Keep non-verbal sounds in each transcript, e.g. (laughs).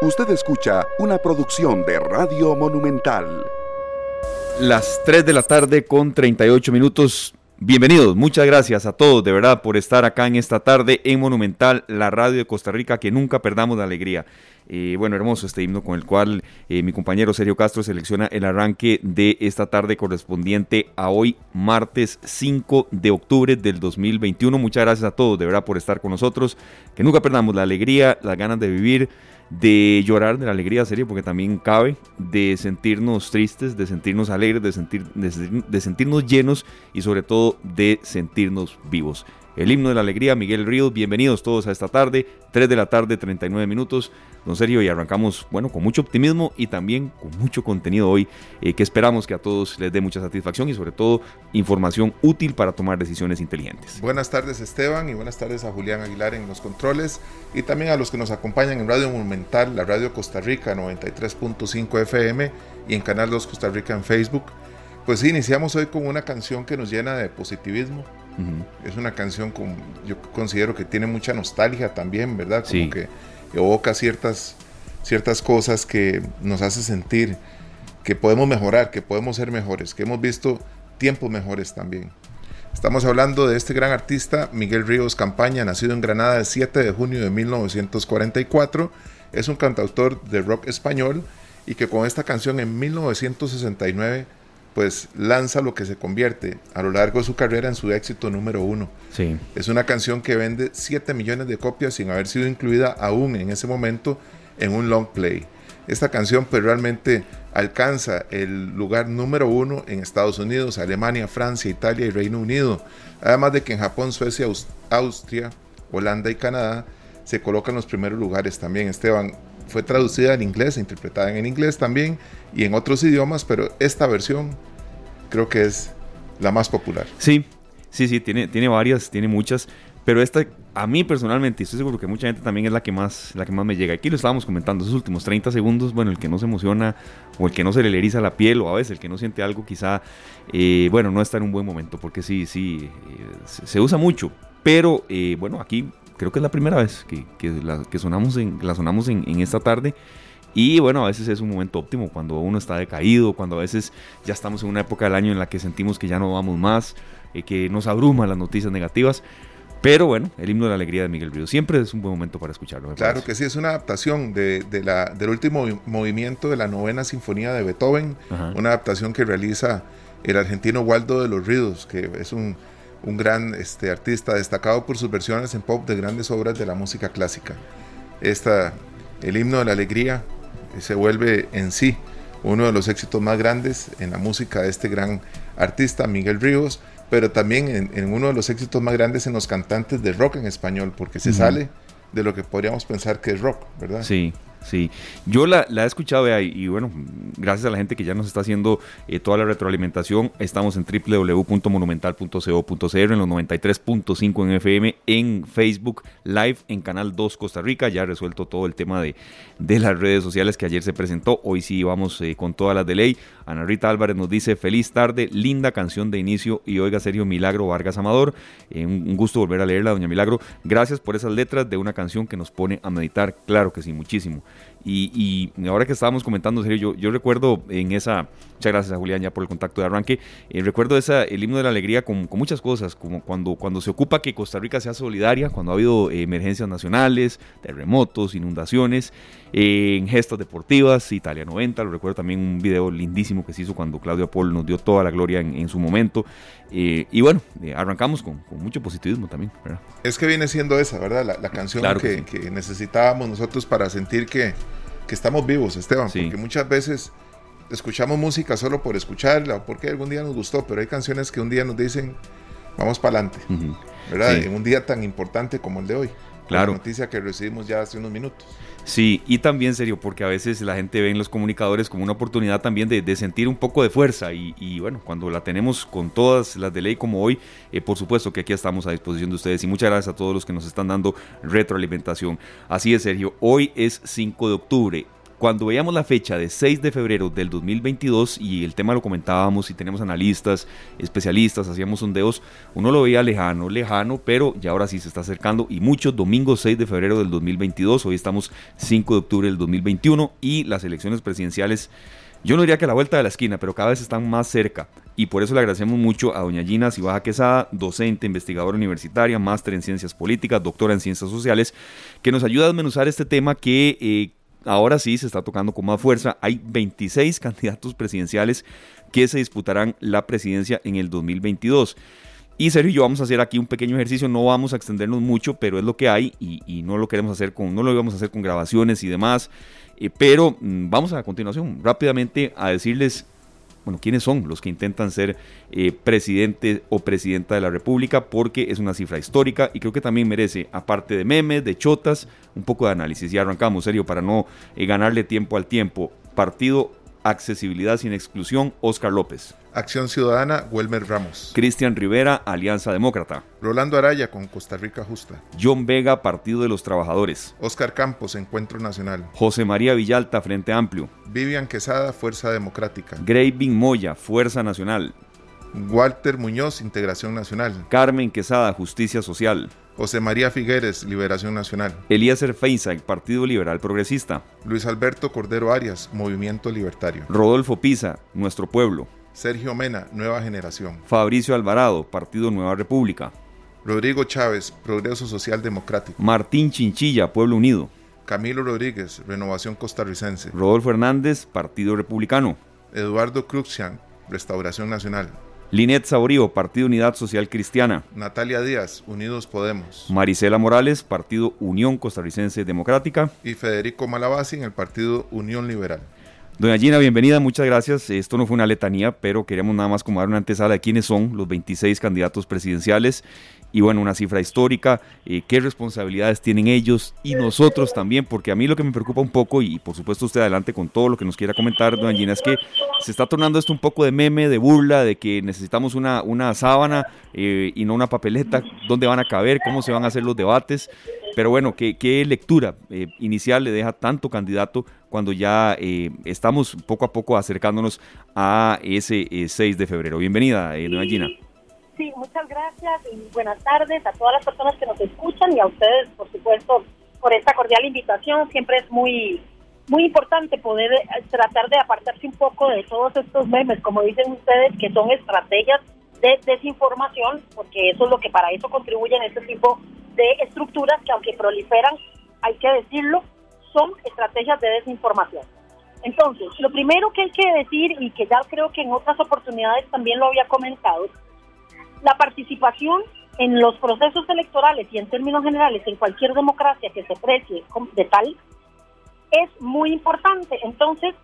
Usted escucha una producción de Radio Monumental. Las 3 de la tarde con 38 minutos. Bienvenidos, muchas gracias a todos de verdad por estar acá en esta tarde en Monumental, la radio de Costa Rica, que nunca perdamos la alegría. Eh, bueno, hermoso este himno con el cual eh, mi compañero Sergio Castro selecciona el arranque de esta tarde correspondiente a hoy, martes 5 de octubre del 2021. Muchas gracias a todos de verdad por estar con nosotros, que nunca perdamos la alegría, las ganas de vivir de llorar de la alegría, serio, porque también cabe, de sentirnos tristes, de sentirnos alegres, de, sentir, de, sentirnos llenos y sobre todo de sentirnos vivos. El himno de la alegría, Miguel Ríos, bienvenidos todos a esta tarde, 3 de la tarde, 39 minutos. Don Sergio, y arrancamos, bueno, con mucho optimismo y también con mucho contenido hoy, eh, que esperamos que a todos les dé mucha satisfacción y sobre todo información útil para tomar decisiones inteligentes. Buenas tardes Esteban y buenas tardes a Julián Aguilar en los controles y también a los que nos acompañan en Radio Monumental, la Radio Costa Rica 93.5 FM y en Canal 2 Costa Rica en Facebook. Pues sí, iniciamos hoy con una canción que nos llena de positivismo. Es una canción con, yo considero que tiene mucha nostalgia también, ¿verdad? Como que evoca ciertas, ciertas cosas que nos hace sentir que podemos mejorar, que podemos ser mejores, que hemos visto tiempos mejores también. Estamos hablando de este gran artista, Miguel Ríos Campaña, nacido en Granada el 7 de junio de 1944. Es un cantautor de rock español y que con esta canción en 1969 pues lanza lo que se convierte a lo largo de su carrera en su éxito número uno. Sí. Es una canción que vende 7 millones de copias sin haber sido incluida aún en ese momento en un long play. Esta canción pues realmente alcanza el lugar número uno en Estados Unidos, Alemania, Francia, Italia y Reino Unido. Además de que en Japón, Suecia, Austria, Holanda y Canadá se colocan los primeros lugares también. Esteban, fue traducida en inglés, interpretada en inglés también y en otros idiomas, pero esta versión creo que es la más popular. Sí, sí, sí, tiene, tiene varias, tiene muchas, pero esta a mí personalmente, estoy seguro que mucha gente también es la que más, la que más me llega. Aquí lo estábamos comentando, esos últimos 30 segundos, bueno, el que no se emociona o el que no se le eriza la piel o a veces el que no siente algo quizá, eh, bueno, no está en un buen momento porque sí, sí, eh, se, usa mucho. Pero eh, bueno, aquí creo que es la primera vez que, la, que sonamos en, la sonamos en, en esta tarde. Y bueno, a veces es un momento óptimo cuando uno está decaído, cuando a veces ya estamos en una época del año en la que sentimos que ya no vamos más, eh, que nos abruman las noticias negativas. Pero bueno, el himno de la alegría de Miguel Ríos siempre es un buen momento para escucharlo. Claro que sí, es una adaptación de, la, del último movimiento de la novena sinfonía de Beethoven, una adaptación que realiza el argentino Waldo de los Ríos, que es un, un gran este, artista destacado por sus versiones en pop de grandes obras de la música clásica. Esta, el himno de la alegría se vuelve en sí uno de los éxitos más grandes en la música de este gran artista, Miguel Ríos, pero también en, uno de los éxitos más grandes en los cantantes de rock en español, porque se sale de lo que podríamos pensar que es rock, ¿verdad? Sí, Sí, yo la, he escuchado y, bueno, gracias a la gente que ya nos está haciendo eh, toda la retroalimentación, estamos en www.monumental.co.cr en los 93.5 en FM, en Facebook Live, en Canal 2 Costa Rica, ya resuelto todo el tema de, de las redes sociales que ayer se presentó, hoy sí vamos eh, con todas las de ley. Ana Rita Álvarez nos dice, feliz tarde, linda canción de inicio y oiga serio Milagro Vargas Amador, eh, un, gusto volver a leerla, doña Milagro, gracias por esas letras de una canción que nos pone a meditar, claro que sí, muchísimo. Y, ahora que estábamos comentando, serio, yo, yo recuerdo en esa, muchas gracias a Julián ya por el contacto de arranque, eh, recuerdo esa, el himno de la alegría con, con, muchas cosas, como cuando, cuando se ocupa que Costa Rica sea solidaria, cuando ha habido emergencias nacionales, terremotos, inundaciones, en gestas deportivas, Italia 90, lo recuerdo también un video lindísimo que se hizo cuando Claudio Paul nos dio toda la gloria en, su momento. Eh, y bueno, eh, arrancamos con, mucho positivismo también. Es que viene siendo esa, ¿verdad? La, canción que, necesitábamos nosotros para sentir que, estamos vivos, Esteban, porque muchas veces escuchamos música solo por escucharla o porque algún día nos gustó, pero hay canciones que un día nos dicen, vamos para adelante, ¿verdad? En un día tan importante como el de hoy. Claro. La noticia que recibimos ya hace unos minutos. Sí, y también serio, porque a veces la gente ve en los comunicadores como una oportunidad también de, sentir un poco de fuerza y, bueno, cuando la tenemos con todas las de ley como hoy, eh, por supuesto que aquí estamos a disposición de ustedes y muchas gracias a todos los que nos están dando retroalimentación. Así es, Sergio, hoy es 5 de octubre cuando veíamos la fecha de 6 de febrero del 2022 y el tema lo comentábamos y teníamos analistas, especialistas, hacíamos sondeos, uno lo veía lejano, lejano, pero ya ahora sí se está acercando y muchos domingos 6 de febrero del 2022, hoy estamos 5 de octubre del 2021 y las elecciones presidenciales yo no diría que a la vuelta de la esquina, pero cada vez están más cerca. Y por eso le agradecemos mucho a doña Gina Cibaja Quesada, docente, investigadora universitaria, máster en ciencias políticas, doctora en ciencias sociales, que nos ayuda a desmenuzar este tema que eh, ahora sí se está tocando con más fuerza. Hay 26 (laughs) candidatos presidenciales que se disputarán la presidencia en el 2022. Y Sergio y yo vamos a hacer aquí un pequeño ejercicio, no vamos a extendernos mucho, pero es lo que hay y, no lo queremos hacer con, no lo íbamos a hacer con grabaciones y demás. Eh, pero mm, vamos a continuación rápidamente a decirles, bueno, quiénes son los que intentan ser eh, presidente o presidenta de la República, porque es una cifra histórica y creo que también merece, aparte de memes, de chotas, un poco de análisis. Y arrancamos, serio, para no eh, ganarle tiempo al tiempo. Partido Accesibilidad sin Exclusión, Oscar López. Acción Ciudadana, Welmer Ramos. Cristian Rivera, Alianza Demócrata. Rolando Araya, con Costa Rica Justa. John Vega, Partido de los Trabajadores. Oscar Campos, Encuentro Nacional. José María Villalta, Frente Amplio. Vivian Quesada, Fuerza Democrática. Graving Moya, Fuerza Nacional. Walter Muñoz, Integración Nacional. Carmen Quesada, Justicia Social. José María Figueres, Liberación Nacional. Elías Feinsack, Partido Liberal Progresista. Luis Alberto Cordero Arias, Movimiento Libertario. Rodolfo Pisa, Nuestro Pueblo. Sergio Mena, Nueva Generación. Fabricio Alvarado, Partido Nueva República. Rodrigo Chávez, Progreso Social Democrático. Martín Chinchilla, Pueblo Unido. Camilo Rodríguez, Renovación Costarricense. Rodolfo Hernández, Partido Republicano. Eduardo Cruxian, Restauración Nacional. Linet Saborío, Partido Unidad Social Cristiana. Natalia Díaz, Unidos Podemos. Marisela Morales, Partido Unión Costarricense Democrática. Y Federico Malabasi en el Partido Unión Liberal. Doña Gina, bienvenida, muchas gracias. Esto no fue una letanía, pero queríamos nada más como dar una antesala de quiénes son los 26 candidatos presidenciales y bueno, una cifra histórica, eh, qué responsabilidades tienen ellos y nosotros también, porque a mí lo que me preocupa un poco, y por supuesto usted adelante con todo lo que nos quiera comentar, doña Gina, es que se está tornando esto un poco de meme, de burla, de que necesitamos una, una sábana eh, y no una papeleta, dónde van a caber, cómo se van a hacer los debates, pero bueno, qué, lectura eh, inicial le deja tanto candidato cuando ya estamos poco a poco acercándonos a ese 6 de febrero. Bienvenida, doña Gina. Sí, muchas gracias y buenas tardes a todas las personas que nos escuchan y a ustedes, por supuesto, por esta cordial invitación. Siempre es muy muy importante poder eh, tratar de apartarse un poco de todos estos memes, como dicen ustedes, que son estrategias de desinformación, porque eso es lo que para eso contribuyen este tipo de estructuras que aunque proliferan, hay que decirlo, son estrategias de desinformación. Entonces, lo primero que hay que decir y que ya creo que en otras oportunidades también lo había comentado, la participación en los procesos electorales y en términos generales en cualquier democracia que se precie de tal es muy importante. Entonces,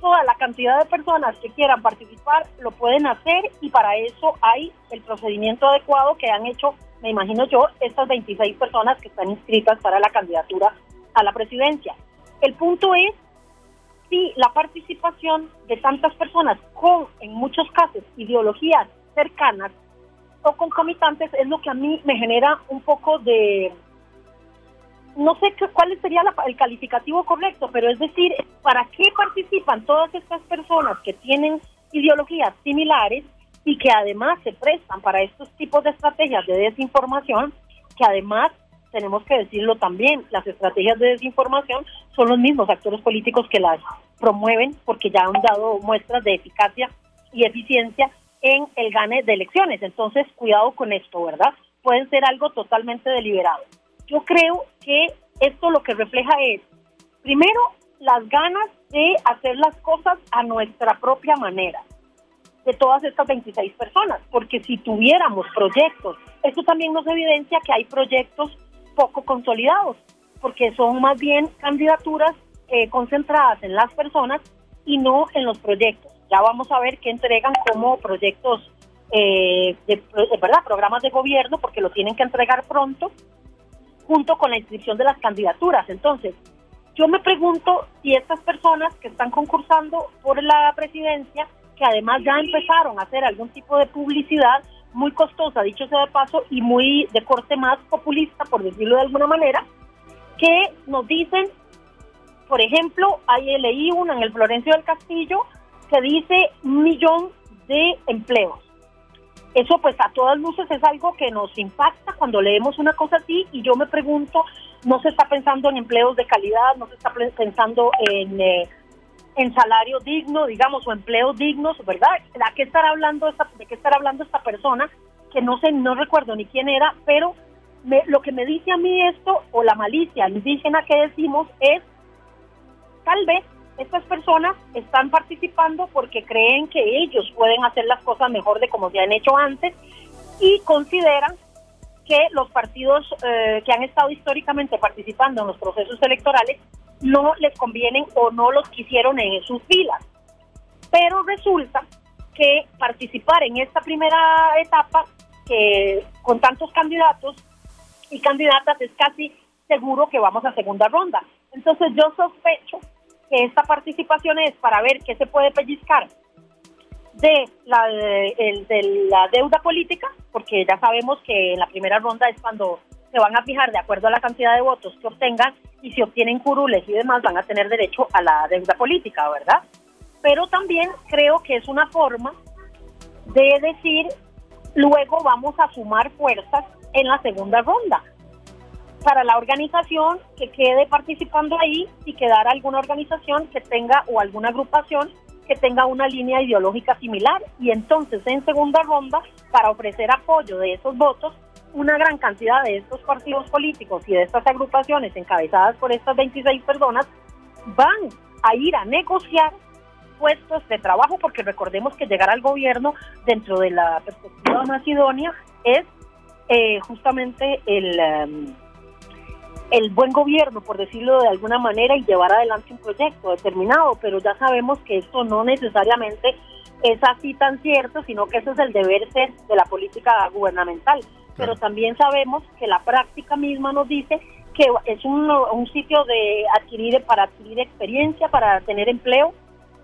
toda la cantidad de personas que quieran participar lo pueden hacer y para eso hay el procedimiento adecuado que han hecho, me imagino yo, estas 26 personas que están inscritas para la candidatura a la presidencia. El punto es si la participación de tantas personas con, en muchos casos, ideologías cercanas o concomitantes es lo que a mí me genera un poco de, no sé qué, cuál sería el calificativo correcto, pero es decir, ¿para qué participan todas estas personas que tienen ideologías similares y que además se prestan para estos tipos de estrategias de desinformación, que además tenemos que decirlo también, las estrategias de desinformación son los mismos actores políticos que las promueven porque ya han dado muestras de eficacia y eficiencia en el gane de elecciones. Entonces, cuidado con esto, ¿verdad? Pueden ser algo totalmente deliberado. Yo creo que esto lo que refleja es, primero, las ganas de hacer las cosas a nuestra propia manera de todas estas 26 personas, porque si tuviéramos proyectos, esto también nos evidencia que hay proyectos poco consolidados, porque son más bien candidaturas eh, concentradas en las personas y no en los proyectos. Ya vamos a ver qué entregan como proyectos eh, de, verdad, programas de gobierno, porque lo tienen que entregar pronto, junto con la inscripción de las candidaturas. Entonces, yo me pregunto si estas personas que están concursando por la presidencia, que además ya empezaron a hacer algún tipo de publicidad muy costosa, dicho sea de paso, y muy de corte más populista, por decirlo de alguna manera, que nos dicen Por ejemplo, ahí leí una en el Florencio del Castillo que dice un millón de empleos. Eso pues a todas luces es algo que nos impacta cuando leemos una cosa así y yo me pregunto, no se está pensando en empleos de calidad, no se está pensando en, eh, en salario digno, digamos, o empleos dignos, ¿verdad? ¿De qué estará hablando esta, de qué estará hablando esta persona? Que no sé, no recuerdo ni quién era, pero lo que me dice a mí esto, o la malicia indígena que decimos, es tal vez estas personas están participando porque creen que ellos pueden hacer las cosas mejor de como se han hecho antes y consideran que los partidos eh, que han estado históricamente participando en los procesos electorales no les convienen o no los quisieron en sus filas. Pero resulta que participar en esta primera etapa, que con tantos candidatos y candidatas es casi seguro que vamos a segunda ronda. Entonces yo sospecho que esta participación es para ver qué se puede pellizcar de la, de, la deuda política, porque ya sabemos que en la primera ronda es cuando se van a fijar de acuerdo a la cantidad de votos que obtengan y si obtienen curules y demás van a tener derecho a la deuda política, ¿verdad? Pero también creo que es una forma de decir, luego vamos a sumar fuerzas en la segunda ronda para la organización que quede participando ahí y quedar alguna organización que tenga o alguna agrupación que tenga una línea ideológica similar. Y entonces en segunda ronda para ofrecer apoyo de esos votos una gran cantidad de estos partidos políticos y de estas agrupaciones encabezadas por estas 26 personas van a ir a negociar puestos de trabajo porque recordemos que llegar al gobierno dentro de la perspectiva idónea es eh, justamente el... Em, el buen gobierno, por decirlo de alguna manera, y llevar adelante un proyecto determinado, pero ya sabemos que esto no necesariamente es así tan cierto, sino que eso es el deber ser de la política gubernamental. Pero también sabemos que la práctica misma nos dice que es un, sitio de adquirir para adquirir experiencia, para tener empleo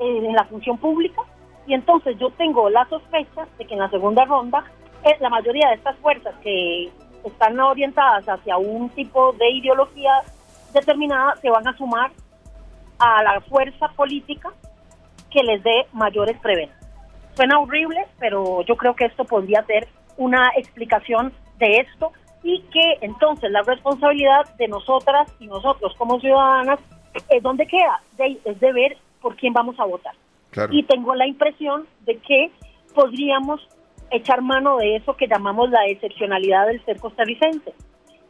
en la función pública. Y entonces yo tengo la sospecha de que en la segunda ronda es la mayoría de estas fuerzas que están orientadas hacia un tipo de ideología determinada, se van a sumar a la fuerza política que les dé mayores prevenciones. Suena horrible, pero yo creo que esto podría ser una explicación de esto y que entonces la responsabilidad de nosotras y nosotros como ciudadanas, es ¿dónde queda? es de ver por quién vamos a votar. Y tengo la impresión de que podríamos echar mano de eso que llamamos la excepcionalidad del ser costarricense,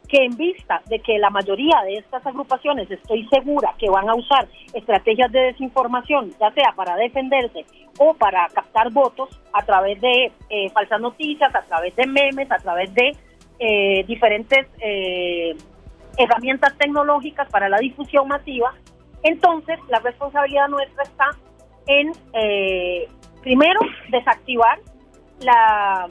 que en vista de que la mayoría de estas agrupaciones estoy segura que van a usar estrategias de desinformación, ya sea para defenderse o para captar votos a través de eh, falsas noticias, a través de memes, a través de eh, diferentes eh, herramientas tecnológicas para la difusión masiva, entonces la responsabilidad nuestra está en, primero, desactivar la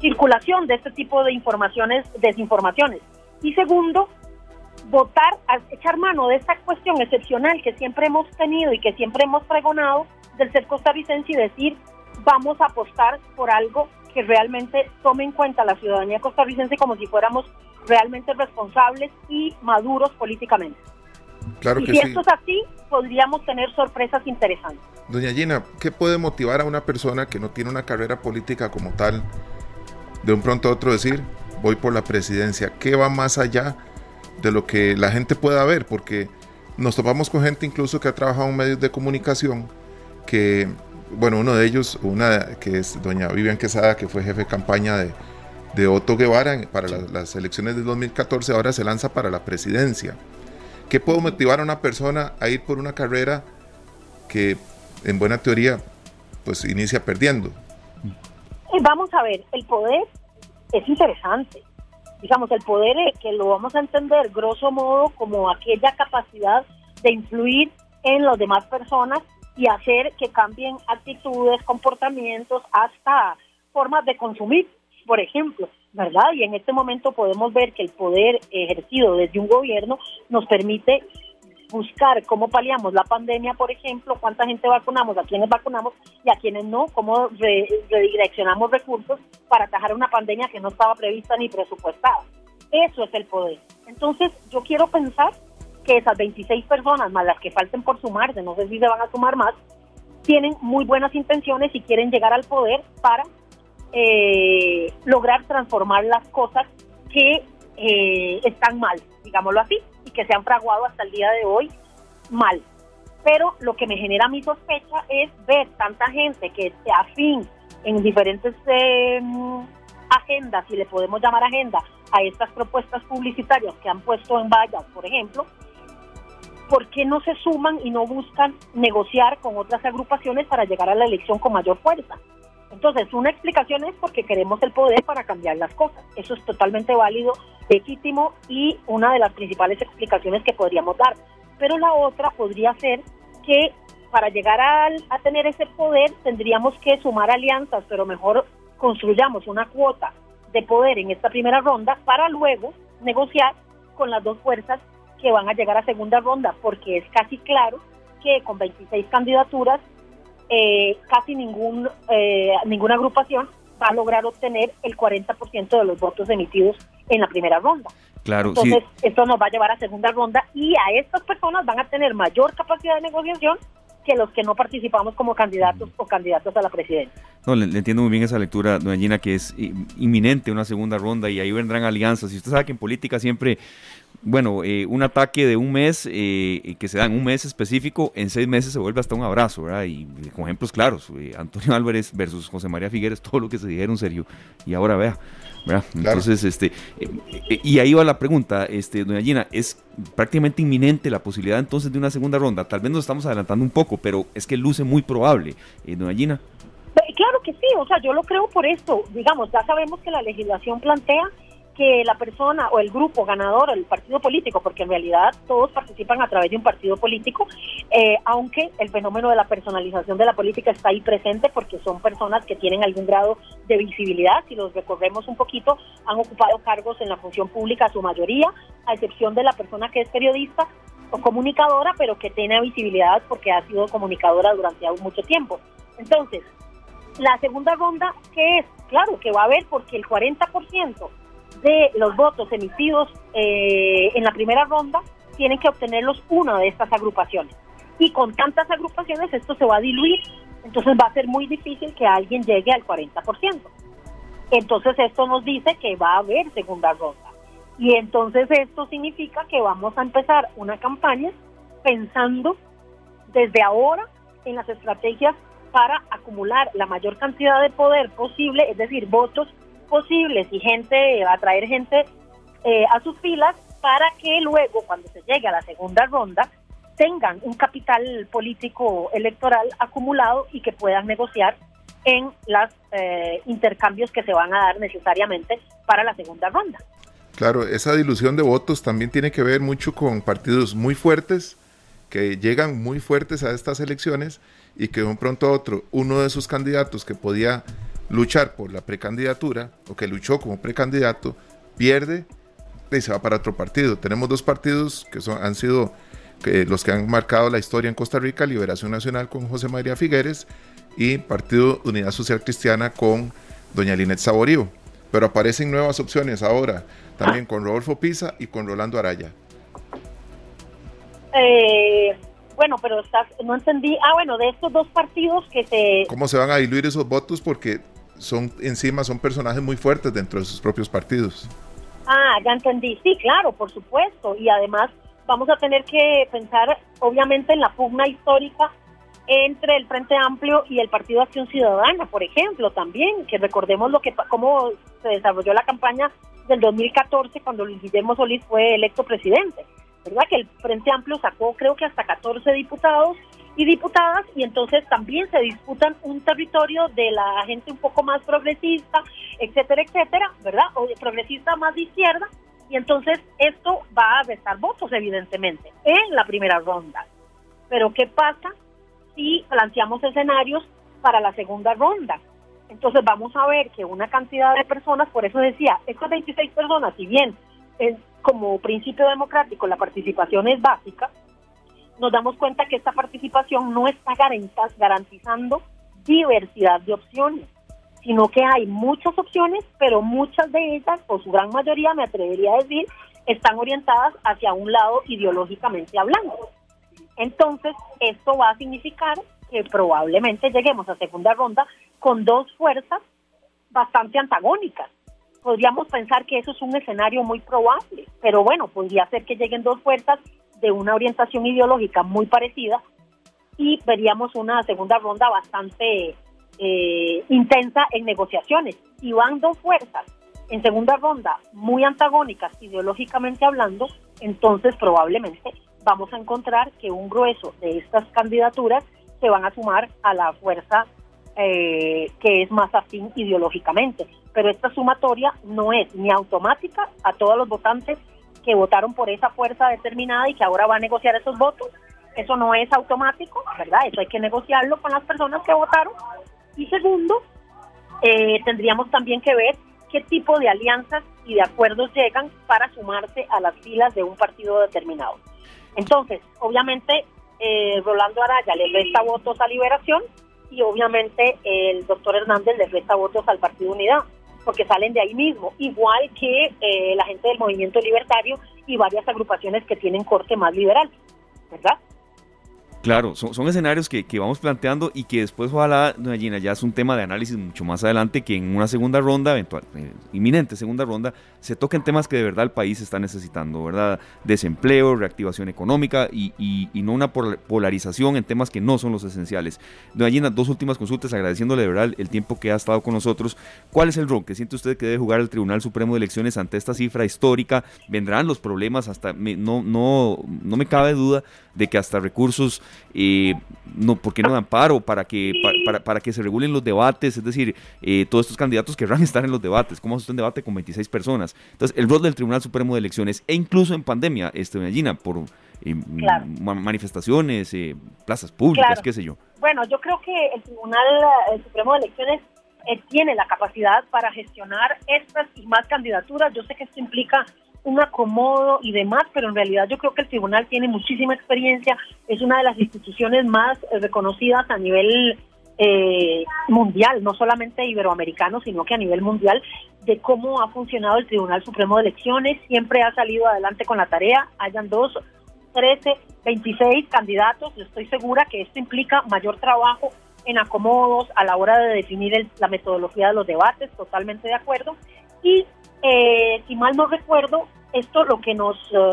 circulación de este tipo de informaciones, desinformaciones. Y segundo, votar, echar mano de esta cuestión excepcional que siempre hemos tenido y que siempre hemos pregonado del ser costarricense y decir, vamos a apostar por algo que realmente tome en cuenta la ciudadanía costarricense como si fuéramos realmente responsables y maduros políticamente. Claro y que si esto es así, podríamos tener sorpresas interesantes. Doña Gina, ¿qué puede motivar a una persona que no tiene una carrera política como tal, de un pronto a otro decir, voy por la presidencia? ¿Qué va más allá de lo que la gente pueda ver? Porque nos topamos con gente incluso que ha trabajado en medios de comunicación, que, bueno, uno de ellos, una que es doña Vivian Quesada, que fue jefe de campaña de, de Otto Guevara para las elecciones de 2014, ahora se lanza para la presidencia. ¿Qué puede motivar a una persona a ir por una carrera que en buena teoría pues inicia perdiendo? Vamos a ver, el poder es interesante. Digamos, el poder es que lo vamos a entender grosso modo como aquella capacidad de influir en las demás personas y hacer que cambien actitudes, comportamientos, hasta formas de consumir, por ejemplo. ¿verdad? Y en este momento podemos ver que el poder ejercido desde un gobierno nos permite buscar cómo paliamos la pandemia, por ejemplo, cuánta gente vacunamos, a quienes vacunamos y a quienes no, cómo redireccionamos recursos para atajar una pandemia que no estaba prevista ni presupuestada. Eso es el poder. Entonces, yo quiero pensar que esas 26 personas, más las que falten por sumarse, no sé si se van a sumar más, tienen muy buenas intenciones y quieren llegar al poder para eh, lograr transformar las cosas que eh, están mal, digámoslo así, que se han fraguado hasta el día de hoy mal. Pero lo que me genera mi sospecha es ver tanta gente que esté afín en diferentes eh, agendas, si le podemos llamar agenda, a estas propuestas publicitarias que han puesto en vallas, por ejemplo, ¿por qué no se suman y no buscan negociar con otras agrupaciones para llegar a la elección con mayor fuerza? Entonces, una explicación es porque queremos el poder para cambiar las cosas. Eso es totalmente válido, legítimo y una de las principales explicaciones que podríamos dar. Pero la otra podría ser que para llegar a, a tener ese poder tendríamos que sumar alianzas, pero mejor construyamos una cuota de poder en esta primera ronda para luego negociar con las dos fuerzas que van a llegar a segunda ronda, porque es casi claro que con 26 candidaturas, eh, casi ningún, eh, ninguna agrupación va a lograr obtener el 40% de los votos emitidos en la primera ronda. Claro, Entonces, esto nos va a llevar a segunda ronda y a estas personas van a tener mayor capacidad de negociación que los que no participamos como candidatos o candidatos a la presidencia. No, le, entiendo muy bien esa lectura, doña Gina, que es inminente una segunda ronda y ahí vendrán alianzas. Y usted sabe que en política siempre, bueno, eh, un ataque de un mes eh, que se da en un mes específico, en seis meses se vuelve hasta un abrazo, ¿verdad? Y con ejemplos claros, eh, Antonio (laughs) Álvarez versus José María Figueres, todo lo que se dijeron serio. Y ahora vea, entonces, este, eh, eh, y ahí va la pregunta, este, doña Gina, ¿es prácticamente inminente la posibilidad entonces de una segunda ronda? Tal vez nos estamos adelantando un poco, pero es que luce muy probable, eh, doña Gina. Claro que sí, o sea, yo lo creo por esto. Digamos, ya sabemos que la legislación plantea que la persona o el grupo ganador, el partido político, porque en realidad todos participan a través de un partido político, eh, aunque el fenómeno de la personalización de la política está ahí presente porque son personas que tienen algún grado de visibilidad, si los recorremos un poquito, han ocupado cargos en la función pública su mayoría, a excepción de la persona que es periodista o comunicadora, pero que tiene visibilidad porque ha sido comunicadora durante mucho tiempo. Entonces, la segunda ronda, ¿qué es? Claro que va a haber porque el 40% de los votos emitidos eh, en la primera ronda tienen que obtenerlos una de estas agrupaciones. Y con tantas agrupaciones esto se va a diluir, entonces va a ser muy difícil que alguien llegue al 40%. Entonces esto nos dice que va a haber segunda ronda. Y entonces esto significa que vamos a empezar una campaña pensando desde ahora en las estrategias para acumular la mayor cantidad de poder posible, es decir, votos posibles y gente, atraer gente eh, a sus filas para que luego, cuando se llegue a la segunda ronda, tengan un capital político electoral acumulado y que puedan negociar en los eh, intercambios que se van a dar necesariamente para la segunda ronda. Claro, esa dilución de votos también tiene que ver mucho con partidos muy fuertes que llegan muy fuertes a estas elecciones y que de un pronto a otro uno de sus candidatos que podía luchar por la precandidatura o que luchó como precandidato, pierde y se va para otro partido. Tenemos dos partidos que son, han sido los que han marcado la historia en Costa Rica, Liberación Nacional con José María Figueres y Partido Unidad Social Cristiana con doña Linet Saborío. Pero aparecen nuevas opciones ahora, también con Rodolfo Pisa y con Rolando Araya. Eh, bueno, pero no entendí. Ah, bueno, de estos dos partidos que se... ¿Cómo se van a diluir esos votos? Porque son encima son personajes muy fuertes dentro de sus propios partidos. Ah, ya entendí. Sí, claro, por supuesto. Y además vamos a tener que pensar, obviamente, en la pugna histórica entre el Frente Amplio y el Partido Acción Ciudadana, por ejemplo, también, que recordemos lo que cómo se desarrolló la campaña del 2014 cuando Luis Guillermo Solís fue electo presidente. ¿Verdad? Que el Frente Amplio sacó creo que hasta 14 diputados y diputadas y entonces también se disputan un territorio de la gente un poco más progresista, etcétera, etcétera, ¿verdad? O progresista más de izquierda y entonces esto va a restar votos evidentemente en la primera ronda. Pero ¿qué pasa si planteamos escenarios para la segunda ronda? Entonces vamos a ver que una cantidad de personas, por eso decía, estas 26 personas, si bien es como principio democrático la participación es básica, nos damos cuenta que esta participación no está garantizando diversidad de opciones, sino que hay muchas opciones, pero muchas de ellas, o su gran mayoría, me atrevería a decir, están orientadas hacia un lado ideológicamente hablando. Entonces, esto va a significar que probablemente lleguemos a segunda ronda con dos fuerzas bastante antagónicas. Podríamos pensar que eso es un escenario muy probable, pero bueno, podría ser que lleguen dos fuerzas de una orientación ideológica muy parecida y veríamos una segunda ronda bastante eh, intensa en negociaciones. Y van dos fuerzas en segunda ronda muy antagónicas ideológicamente hablando, entonces probablemente vamos a encontrar que un grueso de estas candidaturas se van a sumar a la fuerza eh, que es más afín ideológicamente. Pero esta sumatoria no es ni automática a todos los votantes que votaron por esa fuerza determinada y que ahora va a negociar esos votos. Eso no es automático, ¿verdad? Eso hay que negociarlo con las personas que votaron. Y segundo, eh, tendríamos también que ver qué tipo de alianzas y de acuerdos llegan para sumarse a las filas de un partido determinado. Entonces, obviamente, eh, Rolando Araya le resta votos a Liberación y obviamente el doctor Hernández le resta votos al Partido Unidad, porque salen de ahí mismo, igual que eh, la gente del movimiento libertario y varias agrupaciones que tienen corte más liberal, ¿verdad? Claro, son, escenarios que, vamos planteando y que después, ojalá, doña Gina, ya es un tema de análisis mucho más adelante, que en una segunda ronda, eventual, eh, inminente segunda ronda, se toquen temas que de verdad el país está necesitando, ¿verdad? Desempleo, reactivación económica y, no una polarización en temas que no son los esenciales. Doña Gina, dos últimas consultas, agradeciéndole de verdad el tiempo que ha estado con nosotros. ¿Cuál es el rol que siente usted que debe jugar el Tribunal Supremo de Elecciones ante esta cifra histórica? ¿Vendrán los problemas? Hasta no, no, no me cabe duda de que hasta recursos eh, no, ¿por qué no dan paro? Para que, para, para, que se regulen los debates, es decir, eh, todos estos candidatos querrán (laughs) estar en los debates. ¿Cómo hace un debate con 26 personas? Entonces, el rol del Tribunal Supremo de Elecciones, e incluso en pandemia, este, Gina, por eh, manifestaciones, eh, plazas públicas, qué sé yo. Bueno, yo creo que el Tribunal Supremo de Elecciones tiene la capacidad para gestionar estas y más candidaturas. Yo sé que esto implica un acomodo y demás, pero en realidad yo creo que el tribunal tiene muchísima experiencia, es una de las instituciones más eh, reconocidas a nivel eh, mundial, no solamente iberoamericano, sino que a nivel mundial, de cómo ha funcionado el Tribunal Supremo de Elecciones, siempre ha salido adelante con la tarea, hayan dos, trece, veintiséis candidatos, estoy segura que esto implica mayor trabajo en acomodos a la hora de definir la metodología de los debates, totalmente de acuerdo, y eh, si mal no recuerdo, esto lo que nos, eh,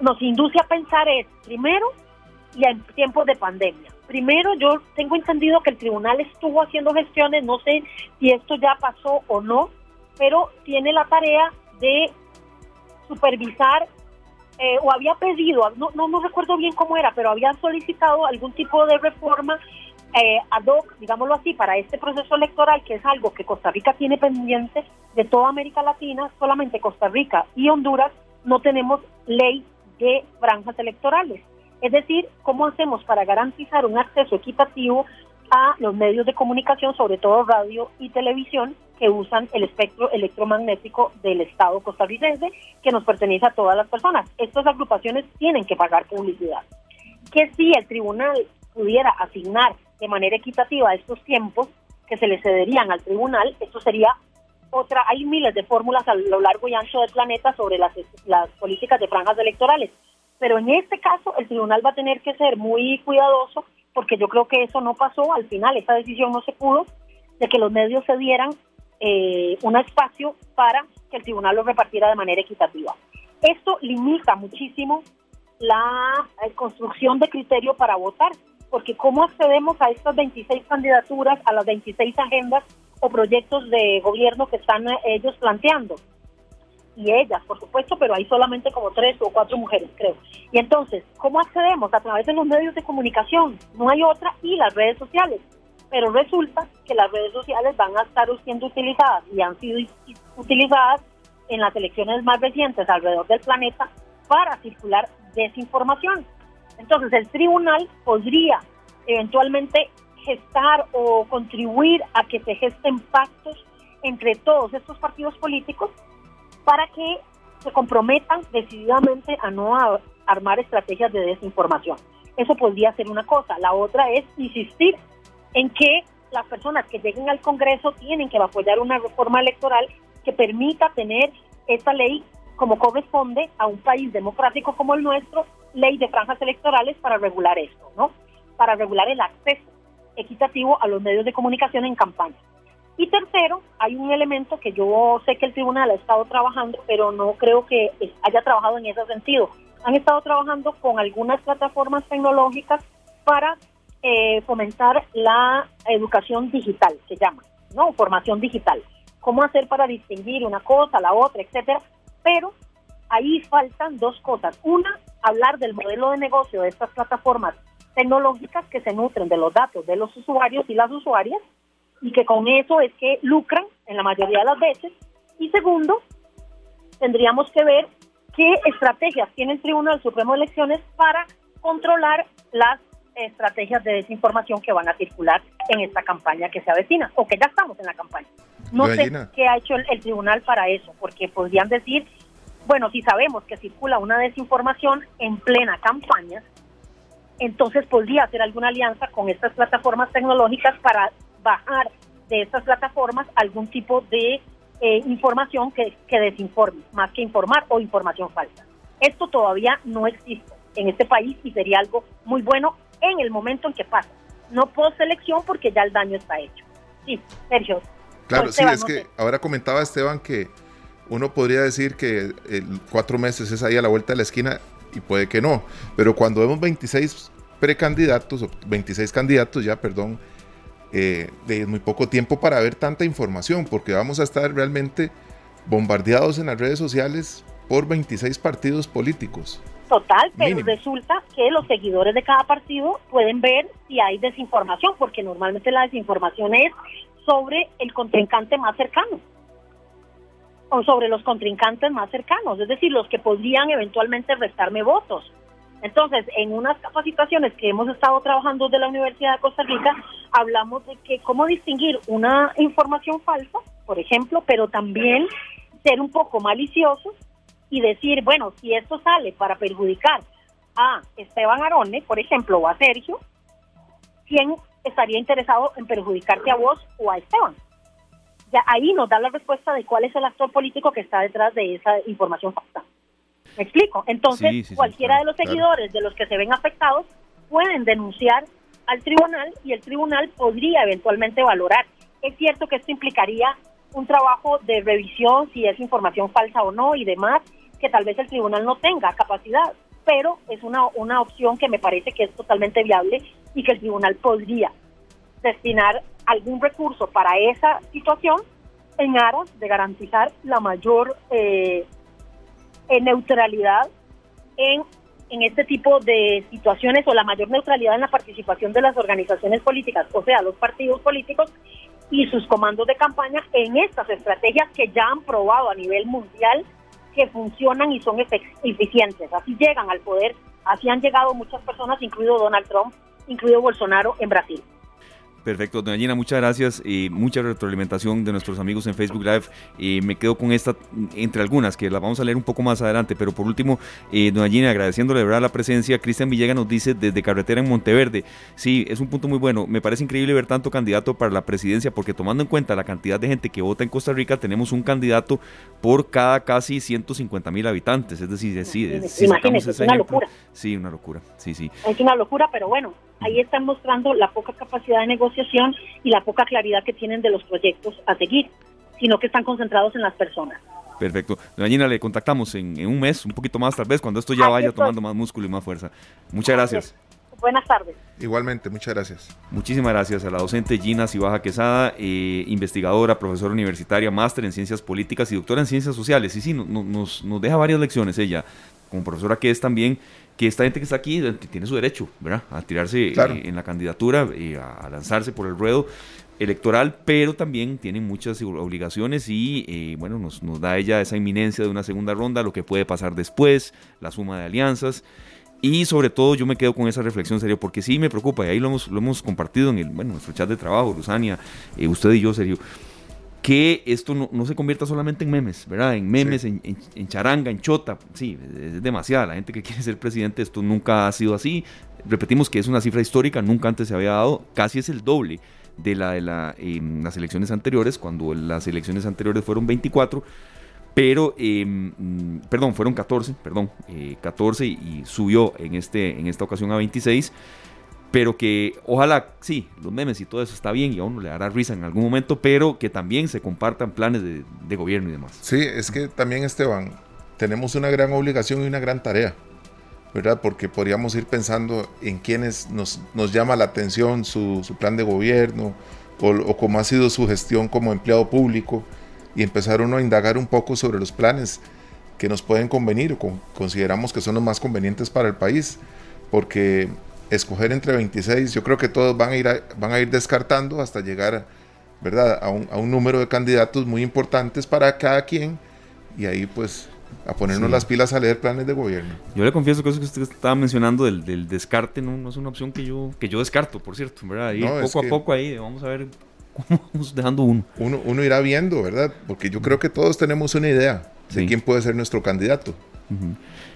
nos induce a pensar es, primero, y en tiempos de pandemia. Primero, yo tengo entendido que el tribunal estuvo haciendo gestiones, no sé si esto ya pasó o no, pero tiene la tarea de supervisar eh, o había pedido, no, no, no recuerdo bien cómo era, pero había solicitado algún tipo de reforma eh, ad hoc, digámoslo así, para este proceso electoral, que es algo que Costa Rica tiene pendiente de toda América Latina, solamente Costa Rica y Honduras no tenemos ley de franjas electorales. Es decir, ¿cómo hacemos para garantizar un acceso equitativo a los medios de comunicación, sobre todo radio y televisión, que usan el espectro electromagnético del Estado costarricense, que nos pertenece a todas las personas? Estas agrupaciones tienen que pagar publicidad. Que si el tribunal pudiera asignar de manera equitativa estos tiempos que se le cederían al tribunal, esto sería otra, hay miles de fórmulas a lo largo y ancho del planeta sobre las, las políticas de franjas electorales, pero en este caso el tribunal va a tener que ser muy cuidadoso porque yo creo que eso no pasó al final, esa decisión no se pudo, de que los medios se dieran eh, un espacio para que el tribunal lo repartiera de manera equitativa. Esto limita muchísimo la eh, construcción de criterio para votar, porque ¿cómo accedemos a estas 26 candidaturas, a las 26 agendas o proyectos de gobierno que están eh, ellos planteando? Y ellas, por supuesto, pero hay solamente como tres o cuatro mujeres, creo. Y entonces, ¿cómo accedemos? A través de los medios de comunicación, no hay otra, y las redes sociales. Pero resulta que las redes sociales van a estar siendo utilizadas y han sido utilizadas en las elecciones más recientes alrededor del planeta para circular desinformación. Entonces el tribunal podría eventualmente gestar o contribuir a que se gesten pactos entre todos estos partidos políticos para que se comprometan decididamente a no armar estrategias de desinformación. Eso podría ser una cosa. La otra es insistir en que las personas que lleguen al Congreso tienen que apoyar una reforma electoral que permita tener esta ley como corresponde a un país democrático como el nuestro, ley de franjas electorales para regular esto, ¿no? Para regular el acceso equitativo a los medios de comunicación en campaña. Y tercero, hay un elemento que yo sé que el tribunal ha estado trabajando, pero no creo que haya trabajado en ese sentido. Han estado trabajando con algunas plataformas tecnológicas para eh, fomentar la educación digital, se llama, ¿no? Formación digital. Cómo hacer para distinguir una cosa, la otra, etcétera. Pero ahí faltan dos cosas. Una, hablar del modelo de negocio de estas plataformas tecnológicas que se nutren de los datos de los usuarios y las usuarias y que con eso es que lucran en la mayoría de las veces. Y segundo, tendríamos que ver qué estrategias tiene el Tribunal Supremo de Elecciones para controlar las estrategias de desinformación que van a circular en esta campaña que se avecina o que ya estamos en la campaña. No sé qué ha hecho el, tribunal para eso, porque podrían decir, bueno, si sabemos que circula una desinformación en plena campaña, entonces podría hacer alguna alianza con estas plataformas tecnológicas para bajar de estas plataformas algún tipo de eh, información que, que desinforme, más que informar o información falsa. Esto todavía no existe en este país y sería algo muy bueno en el momento en que pasa. No post elección porque ya el daño está hecho. Sí, Sergio. Claro, sí, es que ahora comentaba Esteban que uno podría decir que el cuatro meses es ahí a la vuelta de la esquina y puede que no, pero cuando vemos 26 precandidatos, o 26 candidatos ya, perdón, eh, de muy poco tiempo para ver tanta información, porque vamos a estar realmente bombardeados en las redes sociales por 26 partidos políticos. Total, pero resulta que los seguidores de cada partido pueden ver si hay desinformación, porque normalmente la desinformación es sobre el contrincante más cercano o sobre los contrincantes más cercanos, es decir, los que podrían eventualmente restarme votos. Entonces, en unas capacitaciones que hemos estado trabajando de la Universidad de Costa Rica, hablamos de que cómo distinguir una información falsa, por ejemplo, pero también ser un poco maliciosos y decir, bueno, si esto sale para perjudicar a Esteban Arone, por ejemplo, o a Sergio, ¿quién estaría interesado en perjudicarte a vos o a Esteban? Ya ahí nos da la respuesta de cuál es el actor político que está detrás de esa información falsa. ¿Me explico? Entonces, cualquiera de los seguidores de los que se ven afectados pueden denunciar al tribunal y el tribunal podría eventualmente valorar. Es cierto que esto implicaría un trabajo de revisión, si es información falsa o no y demás, que tal vez el tribunal no tenga capacidad, pero es una, una opción que me parece que es totalmente viable y que el tribunal podría destinar algún recurso para esa situación en aras de garantizar la mayor eh, en neutralidad en, en este tipo de situaciones o la mayor neutralidad en la participación de las organizaciones políticas, o sea, los partidos políticos y sus comandos de campaña en estas estrategias que ya han probado a nivel mundial que funcionan y son eficientes. Así llegan al poder, así han llegado muchas personas, incluido Donald Trump, incluido Bolsonaro en Brasil. Perfecto, doña Gina, muchas gracias. y mucha retroalimentación de nuestros amigos en Facebook Live. y me quedo con esta, entre algunas, que las vamos a leer un poco más adelante. Pero por último, eh, doña Gina, agradeciéndole de verdad la presencia. Cristian Villega nos dice desde carretera en Monteverde. Sí, es un punto muy bueno. Me parece increíble ver tanto candidato para la presidencia, porque tomando en cuenta la cantidad de gente que vota en Costa Rica, tenemos un candidato por cada casi 150 mil habitantes. Es decir, sí, si sacamos es una locura. Sí, una locura. Sí, sí. Es una locura, pero bueno, ahí están mostrando la poca capacidad de negociación y la poca claridad que tienen de los proyectos a seguir, sino que están concentrados en las personas. Perfecto. Doña Gina, le contactamos en, un mes, un poquito más tal vez, cuando esto ya vaya tomando más músculo y más fuerza. Muchas gracias. Buenas tardes. Igualmente, muchas gracias. Muchísimas gracias a la docente Gina Cibaja Quesada, eh, investigadora, profesora universitaria, máster en ciencias políticas y doctora en ciencias sociales. Y sí, nos, nos deja varias lecciones ella, como profesora que es también que esta gente que está aquí eh, tiene su derecho, ¿verdad? A tirarse eh, en la candidatura y a, lanzarse por el ruedo electoral, pero también tienen muchas obligaciones y, eh, bueno, nos, nos da ella esa inminencia de una segunda ronda, lo que puede pasar después, la suma de alianzas. Y sobre todo yo me quedo con esa reflexión serio, porque sí me preocupa, y ahí lo hemos, lo hemos compartido en el, bueno, nuestro chat de trabajo, Luzania, usted y yo, serio que esto no, se convierta solamente en memes, ¿verdad? En memes, en, charanga, en chota. Sí, es demasiada. La gente que quiere ser presidente, esto nunca ha sido así. Repetimos que es una cifra histórica, nunca antes se había dado. Casi es el doble de la de la, las elecciones anteriores, cuando las elecciones anteriores fueron 24. pero, em, perdón, fueron 14, perdón, 14 y subió en, este, en esta ocasión a 26 pero que ojalá, sí, los memes y todo eso está bien y a uno le dará risa en algún momento, pero que también se compartan planes de, gobierno y demás. Sí, es que también, Esteban, tenemos una gran obligación y una gran tarea, ¿verdad? Porque podríamos ir pensando en quienes nos, nos llama la atención su, su plan de gobierno o, o, cómo ha sido su gestión como empleado público y empezar uno a indagar un poco sobre los planes que nos pueden convenir o consideramos que son los más convenientes para el país, porque escoger entre 26, yo creo que todos van a ir, van a ir descartando hasta llegar ¿verdad? A, un, a un número de candidatos muy importantes para cada quien y ahí pues a ponernos las pilas a leer planes de gobierno. Yo le confieso que eso que usted estaba mencionando del, del descarte no, no, es una opción que yo, que yo descarto, por cierto, ¿verdad? Y poco a poco ahí vamos a ver cómo (laughs) vamos dejando uno. uno. Uno irá viendo, ¿verdad? Porque yo creo que todos tenemos una idea de quién puede ser nuestro candidato.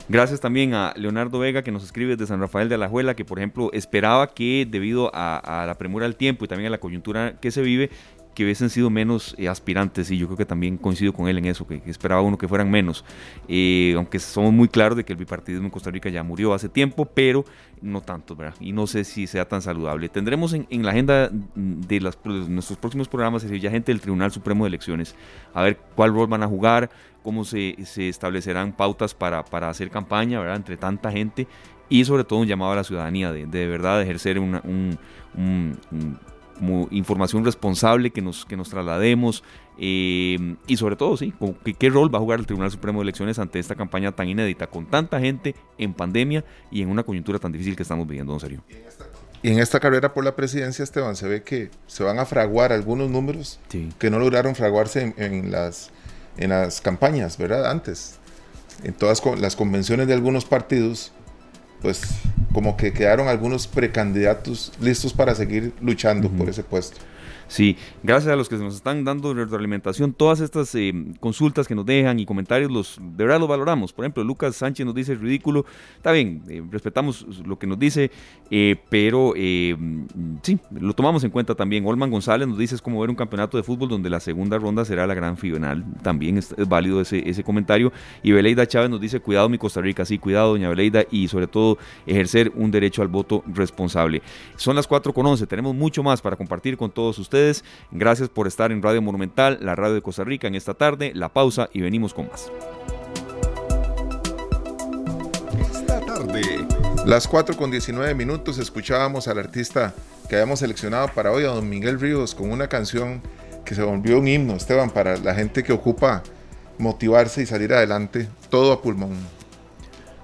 Gracias también a Leonardo Vega que nos escribe desde San Rafael de Alajuela, que por ejemplo esperaba que debido a, la premura del tiempo y también a la coyuntura que se vive, que hubiesen sido menos eh, aspirantes y yo creo que también coincido con él en eso, que, esperaba uno que fueran menos, eh, aunque somos muy claros de que el bipartidismo en Costa Rica ya murió hace tiempo, pero no tanto, ¿verdad? Y no sé si sea tan saludable. Tendremos en, la agenda de, las, nuestros próximos programas ya gente del Tribunal Supremo de Elecciones, a ver cuál rol van a jugar, cómo se, establecerán pautas para, para hacer campaña, ¿verdad? Entre tanta gente y sobre todo un llamado a la ciudadanía de, de verdad ejercer un como información responsable que nos, que nos traslademos eh, y sobre todo, sí, ¿qué, rol va a jugar el Tribunal Supremo de Elecciones ante esta campaña tan inédita, con tanta gente en pandemia y en una coyuntura tan difícil que estamos viviendo, don Sergio. Y en esta carrera por la presidencia, Esteban, se ve que se van a fraguar algunos números que no lograron fraguarse en, las, en las campañas, ¿verdad? Antes. En todas las convenciones de algunos partidos pues como que quedaron algunos precandidatos listos para seguir luchando por ese puesto. Sí, gracias a los que nos están dando retroalimentación, todas estas eh, consultas que nos dejan y comentarios, los de verdad los valoramos. Por ejemplo, Lucas Sánchez nos dice ridículo, está bien, eh, respetamos lo que nos dice, eh, pero sí, lo tomamos en cuenta también. Olman González nos dice es como ver un campeonato de fútbol donde la segunda ronda será la gran final, también es, válido ese, ese comentario. Y Beleida Chávez nos dice cuidado mi Costa Rica, sí, cuidado doña Beleida y sobre todo ejercer un derecho al voto responsable. Son las 4 con 11, tenemos mucho más para compartir con todos ustedes Gracias por estar en Radio Monumental, la radio de Costa Rica en esta tarde. La pausa y venimos con más. Esta tarde. Las 4 con 19 minutos escuchábamos al artista que habíamos seleccionado para hoy, a don Miguel Ríos, con una canción que se volvió un himno, Esteban, para la gente que ocupa motivarse y salir adelante, todo a pulmón.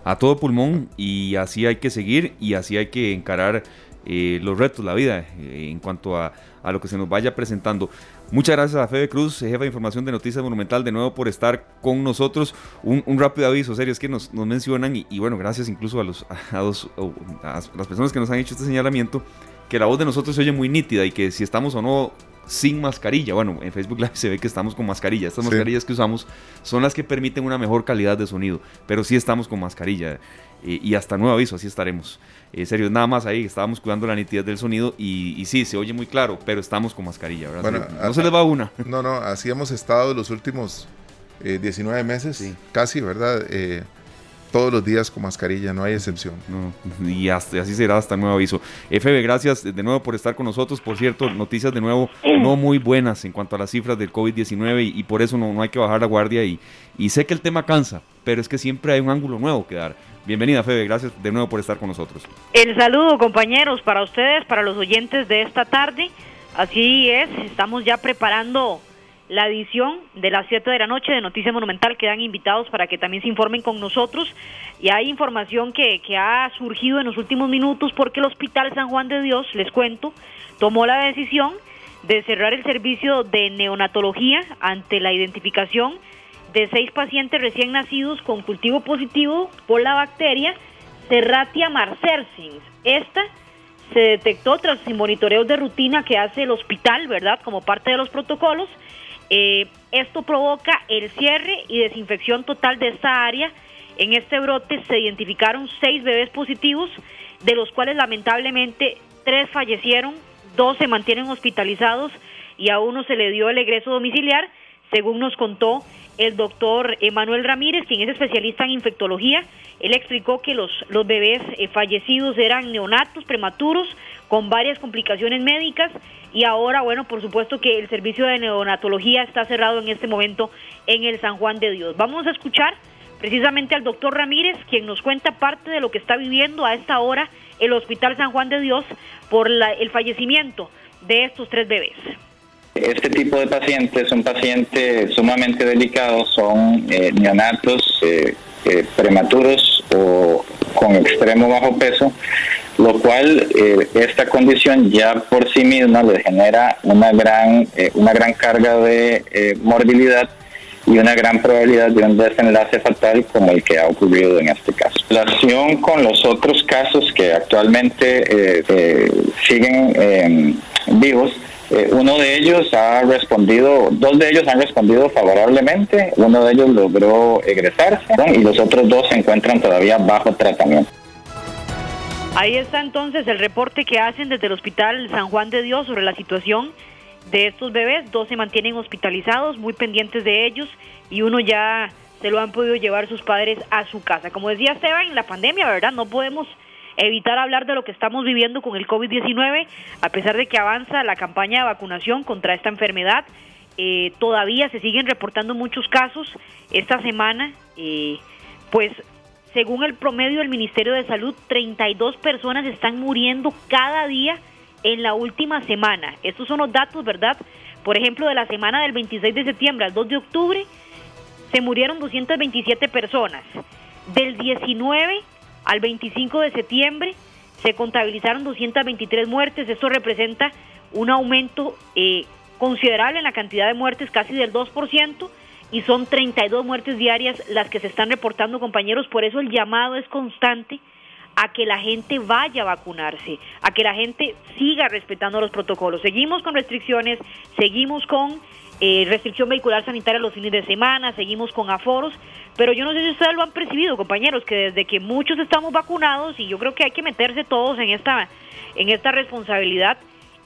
A todo pulmón y así hay que seguir y así hay que encarar eh, los retos, la vida, eh, en cuanto a, lo que se nos vaya presentando. Muchas gracias a Febe Cruz, jefa de información de Noticias Monumental, de nuevo por estar con nosotros. Un, rápido aviso, serio, es que nos, mencionan, y, bueno, gracias incluso a, los, a, las personas que nos han hecho este señalamiento, que la voz de nosotros se oye muy nítida y que si estamos o no sin mascarilla. Bueno, en Facebook Live se ve que estamos con mascarilla. Estas mascarillas que usamos son las que permiten una mejor calidad de sonido, pero sí estamos con mascarilla. Eh, y hasta nuevo aviso, así estaremos. En serio, nada más ahí, estábamos cuidando la nitidez del sonido y, sí, se oye muy claro, pero estamos con mascarilla, ¿verdad? no se les va una. (laughs) No, no, así hemos estado los últimos 19 eh, meses, casi, ¿verdad? Todos los días con mascarilla, no hay excepción. y así será hasta nuevo aviso. FB, gracias de nuevo por estar con nosotros. Por cierto, noticias de nuevo no muy buenas en cuanto a las cifras del COVID-19 y, por eso no, no, hay que bajar la guardia. Y, y sé que el tema cansa, pero es que siempre hay un ángulo nuevo que dar. Bienvenida, Febe, gracias de nuevo por estar con nosotros. El saludo, compañeros, para ustedes, para los oyentes de esta tarde. Así es, estamos ya preparando la edición de las 7 de la noche de Noticia Monumental. Quedan invitados para que también se informen con nosotros. Y hay información que, que ha surgido en los últimos minutos porque el Hospital San Juan de Dios, les cuento, tomó la decisión de cerrar el servicio de neonatología ante la identificación de seis pacientes recién nacidos con cultivo positivo por la bacteria Serratia marcersins. Esta se detectó tras monitoreos de rutina que hace el hospital, ¿verdad? Como parte de los protocolos. Eh, esto provoca el cierre y desinfección total de esta área. En este brote se identificaron seis bebés positivos, de los cuales lamentablemente tres fallecieron, dos se mantienen hospitalizados y a uno se le dio el egreso domiciliar, según nos contó el doctor Emanuel Ramírez, quien es especialista en infectología. Él explicó que los, los bebés eh, fallecidos eran neonatos prematuros con varias complicaciones médicas y ahora, bueno, por supuesto que el servicio de neonatología está cerrado en este momento en el San Juan de Dios. Vamos a escuchar precisamente al doctor Ramírez, quien nos cuenta parte de lo que está viviendo a esta hora el Hospital San Juan de Dios por el fallecimiento de estos tres bebés. Este tipo de pacientes son pacientes sumamente delicados, son eh, neonatos eh, eh, prematuros o con extremo bajo peso, lo cual esta condición ya por sí misma le genera una gran, una gran carga de morbilidad y una gran probabilidad de un desenlace fatal como el que ha ocurrido en este caso. La acción con los otros casos que actualmente siguen vivos eh, uno de ellos ha respondido, dos de ellos han respondido favorablemente, uno de ellos logró egresarse y los otros dos se encuentran todavía bajo tratamiento. Ahí está entonces el reporte que hacen desde el Hospital San Juan de Dios sobre la situación de estos bebés. Dos se mantienen hospitalizados, muy pendientes de ellos, y uno ya se lo han podido llevar sus padres a su casa. Como decía Esteban, en la pandemia, ¿verdad? No podemos evitar hablar de lo que estamos viviendo con el COVID-19, a pesar de que avanza la campaña de vacunación contra esta enfermedad. Eh, todavía se siguen reportando muchos casos esta semana, eh, pues según el promedio del Ministerio de Salud, 32 personas están muriendo cada día en la última semana. Estos son los datos, ¿verdad? Por ejemplo, de la semana del 26 de septiembre al 2 de octubre, se murieron 227 personas. Del 19 al 25 de septiembre se contabilizaron 223 muertes. Esto representa un aumento eh, considerable en la cantidad de muertes, casi del 2%, y son 32 muertes diarias las que se están reportando, compañeros. Por eso el llamado es constante a que la gente vaya a vacunarse, a que la gente siga respetando los protocolos. Seguimos con restricciones, seguimos con eh, restricción vehicular sanitaria los fines de semana, seguimos con aforos, pero yo no sé si ustedes lo han percibido, compañeros, que desde que muchos estamos vacunados, y yo creo que hay que meterse todos en esta, en esta responsabilidad,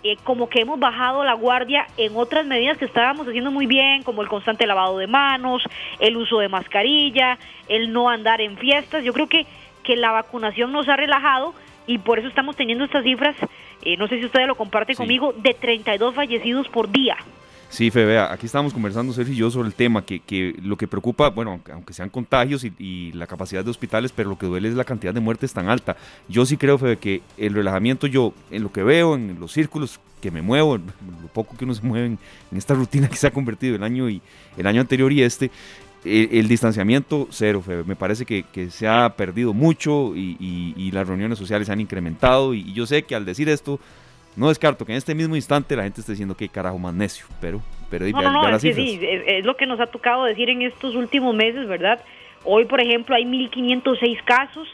eh, como que hemos bajado la guardia en otras medidas que estábamos haciendo muy bien, como el constante lavado de manos, el uso de mascarilla, el no andar en fiestas. Yo creo que, que la vacunación nos ha relajado y por eso estamos teniendo estas cifras, eh, no sé si ustedes lo comparten conmigo, de 32 fallecidos por día. Sí, Febe, aquí estamos conversando Sergio y yo sobre el tema, que, que lo que preocupa, bueno, aunque sean contagios y, la capacidad de hospitales, pero lo que duele es la cantidad de muertes tan alta. Yo sí creo, Febe, que el relajamiento, yo, en lo que veo, en los círculos que me muevo, lo poco que uno se mueve en, esta rutina que se ha convertido el año, y, el año anterior y este, el, distanciamiento cero, Febe. Me parece que, que se ha perdido mucho y, y, las reuniones sociales se han incrementado y yo sé que al decir esto no descarto que en este mismo instante la gente esté diciendo que carajo más necio, pero, pero no, no, no, es, sí, es, lo que nos ha tocado decir en estos últimos meses, ¿verdad? Hoy, por ejemplo, hay 1.506 casos,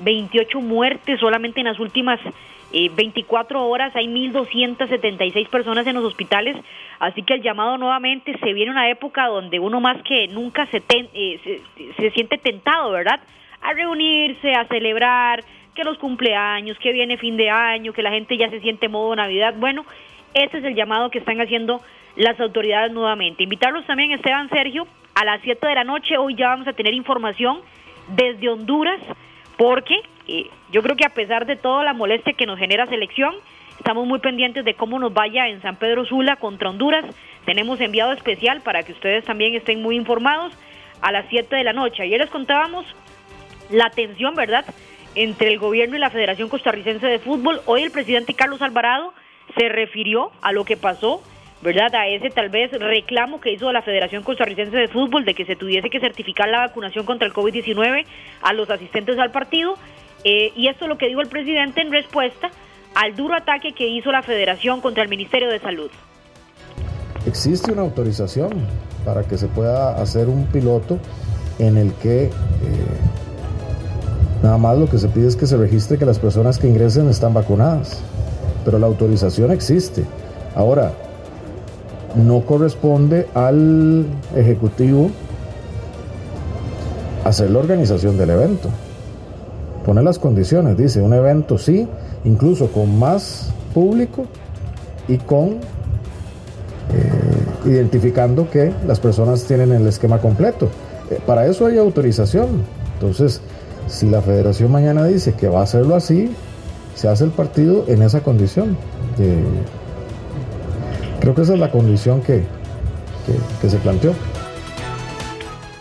28 muertes solamente en las últimas 24 eh, horas, hay 1.276 personas en los hospitales, así que el llamado nuevamente se viene una época donde uno más que nunca se, eh, se, se siente tentado, ¿verdad? A reunirse, a celebrar, que los cumpleaños, que viene fin de año, que la gente ya se siente modo Navidad. Bueno, ese es el llamado que están haciendo las autoridades nuevamente. Invitarlos también, Esteban Sergio, a las 7 de la noche. Hoy ya vamos a tener información desde Honduras, porque eh, yo creo que a pesar de toda la molestia que nos genera selección, estamos muy pendientes de cómo nos vaya en San Pedro Sula contra Honduras. Tenemos enviado especial para que ustedes también estén muy informados a las 7 de la noche. Ayer les contábamos la tensión, ¿verdad? Entre el gobierno y la Federación Costarricense de Fútbol. Hoy el presidente Carlos Alvarado se refirió a lo que pasó, ¿verdad? A ese tal vez reclamo que hizo la Federación Costarricense de Fútbol de que se tuviese que certificar la vacunación contra el COVID-19 a los asistentes al partido. Eh, y esto es lo que dijo el presidente en respuesta al duro ataque que hizo la Federación contra el Ministerio de Salud. Existe una autorización para que se pueda hacer un piloto en el que... Eh, Nada más lo que se pide es que se registre que las personas que ingresen están vacunadas. Pero la autorización existe. Ahora, no corresponde al Ejecutivo hacer la organización del evento. Pone las condiciones, dice, un evento sí, incluso con más público y con, eh, identificando que las personas tienen el esquema completo. Eh, para eso hay autorización. Entonces, si la federación mañana dice que va a hacerlo así, se hace el partido en esa condición. Creo que esa es la condición que, que se planteó.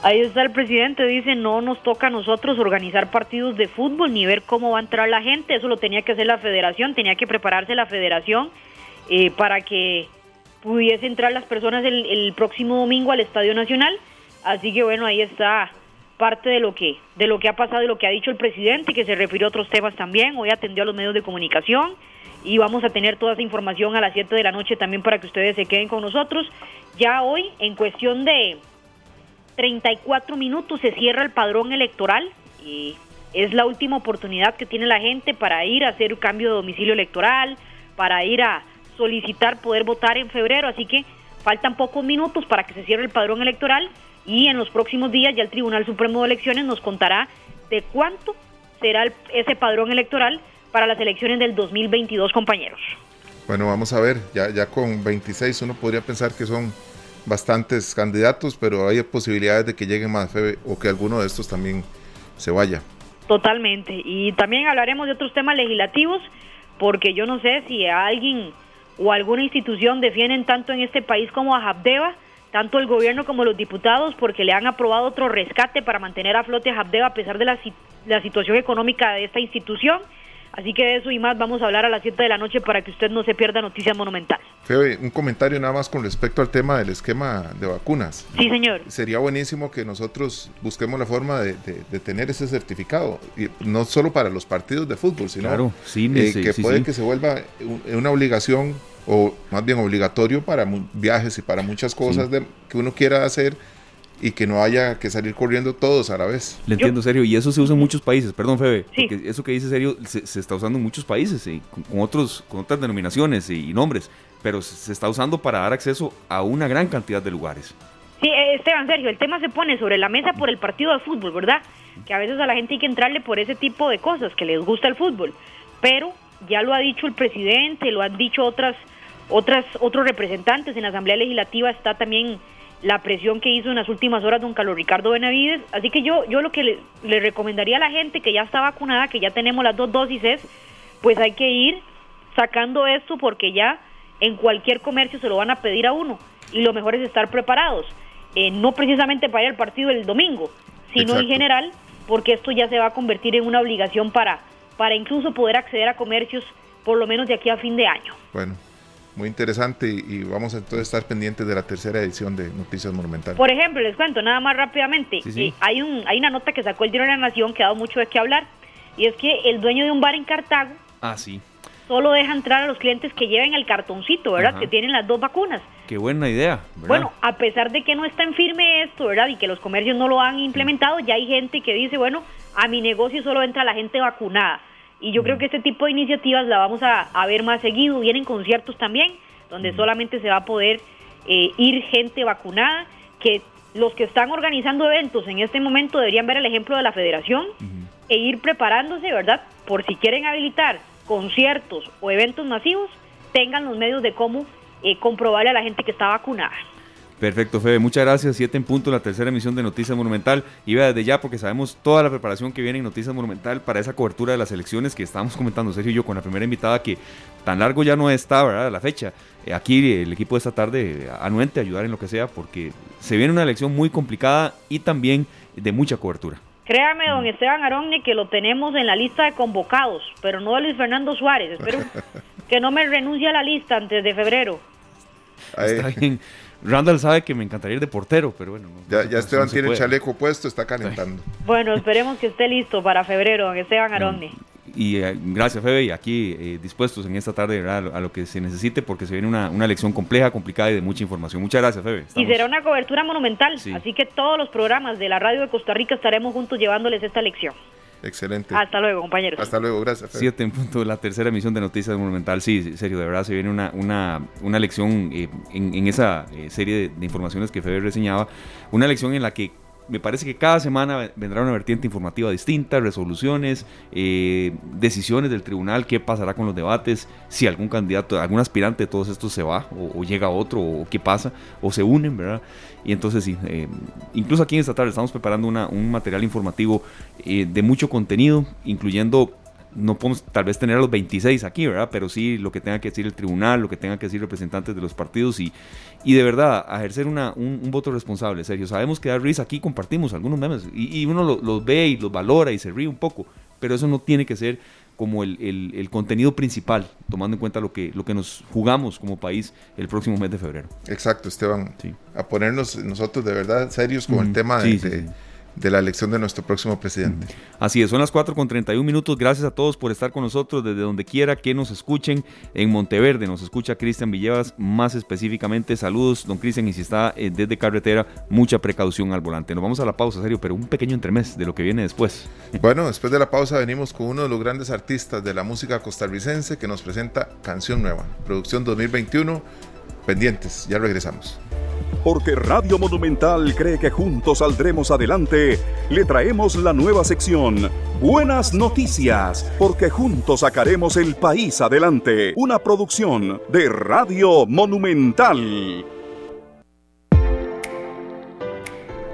Ahí está el presidente, dice, no nos toca a nosotros organizar partidos de fútbol ni ver cómo va a entrar la gente, eso lo tenía que hacer la federación, tenía que prepararse la federación eh, para que pudiese entrar las personas el, próximo domingo al Estadio Nacional. Así que bueno, ahí está parte de lo que de lo que ha pasado y lo que ha dicho el presidente, que se refirió a otros temas también. Hoy atendió a los medios de comunicación y vamos a tener toda esa información a las 7 de la noche también para que ustedes se queden con nosotros. Ya hoy, en cuestión de 34 minutos se cierra el padrón electoral y es la última oportunidad que tiene la gente para ir a hacer un cambio de domicilio electoral, para ir a solicitar poder votar en febrero, así que faltan pocos minutos para que se cierre el padrón electoral y en los próximos días ya el Tribunal Supremo de Elecciones nos contará de cuánto será ese padrón electoral para las elecciones del 2022, compañeros. Bueno, vamos a ver, ya, ya con 26 uno podría pensar que son bastantes candidatos, pero hay posibilidades de que llegue más Febe o que alguno de estos también se vaya. Totalmente. Y también hablaremos de otros temas legislativos, porque yo no sé si alguien o alguna institución defienden tanto en este país como a Habdeba, tanto el gobierno como los diputados, porque le han aprobado otro rescate para mantener a flote a Habdeba a pesar de la, la situación económica de esta institución Así que de eso y más vamos a hablar a las 7 de la noche para que usted no se pierda Noticias Monumental. Febe, un comentario nada más con respecto al tema del esquema de vacunas. Sí, señor. Sería buenísimo que nosotros busquemos la forma de, tener ese certificado, y no solo para los partidos de fútbol, sino claro, eh, que puede que se vuelva una obligación o más bien obligatorio para viajes y para muchas cosas que uno quiera hacer y que no haya que salir corriendo todos a la vez. Le entiendo, serio, y eso se usa en muchos países, perdón, Febe, porque eso que dice serio se, está usando en muchos países, con, otros, con otras denominaciones y, nombres, pero se, está usando para dar acceso a una gran cantidad de lugares. Sí, eh, Esteban, Sergio, el tema se pone sobre la mesa por el partido de fútbol, ¿verdad? Que a veces a la gente hay que entrarle por ese tipo de cosas, que les gusta el fútbol, pero ya lo ha dicho el presidente, lo han dicho otras, otras, otros representantes. En la Asamblea Legislativa, está también la presión que hizo en las últimas horas don Carlos Ricardo Benavides. Así que yo, yo lo que le, recomendaría a la gente que ya está vacunada, que ya tenemos las dos dosis, es pues hay que ir sacando esto porque ya en cualquier comercio se lo van a pedir a uno. Y lo mejor es estar preparados, eh, no precisamente para ir al partido el domingo, sino en general porque esto ya se va a convertir en una obligación para, para incluso poder acceder a comercios por lo menos de aquí a fin de año. Bueno, muy interesante y, vamos a entonces estar pendientes de la tercera edición de Noticias Monumentales. Por ejemplo, les cuento nada más rápidamente, eh, hay, un, hay una nota que sacó el Diario de la Nación que ha dado mucho de qué hablar y es que el dueño de un bar en Cartago ah, sí. Solo deja entrar a los clientes que lleven el cartoncito, ¿verdad? Que tienen las dos vacunas. Qué buena idea. Bueno, a pesar de que no está en firme esto, ¿verdad? Y que los comercios no lo han implementado, ya hay gente que dice, bueno, a mi negocio solo entra la gente vacunada. Y yo creo que este tipo de iniciativas la vamos a, ver más seguido. Vienen conciertos también, donde solamente se va a poder eh, ir gente vacunada, que los que están organizando eventos en este momento deberían ver el ejemplo de la federación e ir preparándose, ¿verdad? Por si quieren habilitar conciertos o eventos masivos, tengan los medios de cómo eh, comprobarle a la gente que está vacunada. Perfecto, Febe. Muchas gracias. Siete en punto, la tercera emisión de Noticias Monumental. Iba desde ya porque sabemos toda la preparación que viene en Noticias Monumental para esa cobertura de las elecciones que estábamos comentando, Sergio y yo, con la primera invitada que tan largo ya no está, ¿verdad? La fecha. Eh, aquí el equipo de esta tarde anuente ayudar en lo que sea porque se viene una elección muy complicada y también de mucha cobertura. Créame, don Esteban Aronne, que lo tenemos en la lista de convocados, pero no de Luis Fernando Suárez. Espero (laughs) que no me renuncie a la lista antes de febrero. Está bien. Randall sabe que me encantaría ir de portero, pero bueno. ya, ya Esteban tiene el chaleco puesto, está calentando. Bueno, esperemos que esté listo para febrero, Esteban Aronde. Y eh, gracias, Febe, y aquí eh, dispuestos en esta tarde a lo que se necesite, porque se viene una, una lección compleja, complicada y de mucha información. Muchas gracias, Febe. Y será una cobertura monumental, así que todos los programas de la radio de Costa Rica estaremos juntos llevándoles esta lección. Excelente. Hasta luego, compañeros. Hasta luego, gracias. Siete en punto, la tercera emisión de Noticias Monumental. Sí, serio, de verdad se viene una, una, una lección eh, en, esa eh, serie de, informaciones que Febe reseñaba. Una lección en la que me parece que cada semana vendrá una vertiente informativa distinta, resoluciones, eh, decisiones del tribunal, qué pasará con los debates, si algún candidato, algún aspirante de todos estos se va o, llega otro o qué pasa, o se unen, ¿verdad? Y entonces sí, eh, incluso aquí en esta tarde estamos preparando una, un material informativo eh, de mucho contenido, incluyendo no podemos tal vez tener a los 26 aquí, ¿verdad? Pero sí lo que tenga que decir el tribunal, lo que tenga que decir representantes de los partidos y, y de verdad ejercer una, un, voto responsable, Sergio. Sabemos que da risa aquí, compartimos algunos memes y, uno los ve y los valora y se ríe un poco, pero eso no tiene que ser como el, el, contenido principal, tomando en cuenta lo que, lo que nos jugamos como país el próximo mes de febrero. Exacto, Esteban. A ponernos nosotros de verdad serios con el tema de de la elección de nuestro próximo presidente. Así es, son las 4 con 31 minutos. Gracias a todos por estar con nosotros desde donde quiera que nos escuchen. En Monteverde nos escucha Cristian Villevas, más específicamente. Saludos, don Cristian, y si está eh, desde carretera, mucha precaución al volante. Nos vamos a la pausa, serio, pero un pequeño entremés de lo que viene después. (laughs) Bueno, después de la pausa venimos con uno de los grandes artistas de la música costarricense que nos presenta Canción Nueva, producción 2021. Pendientes, ya regresamos. Porque Radio Monumental cree que juntos saldremos adelante, le traemos la nueva sección. Buenas noticias, porque juntos sacaremos el país adelante. Una producción de Radio Monumental.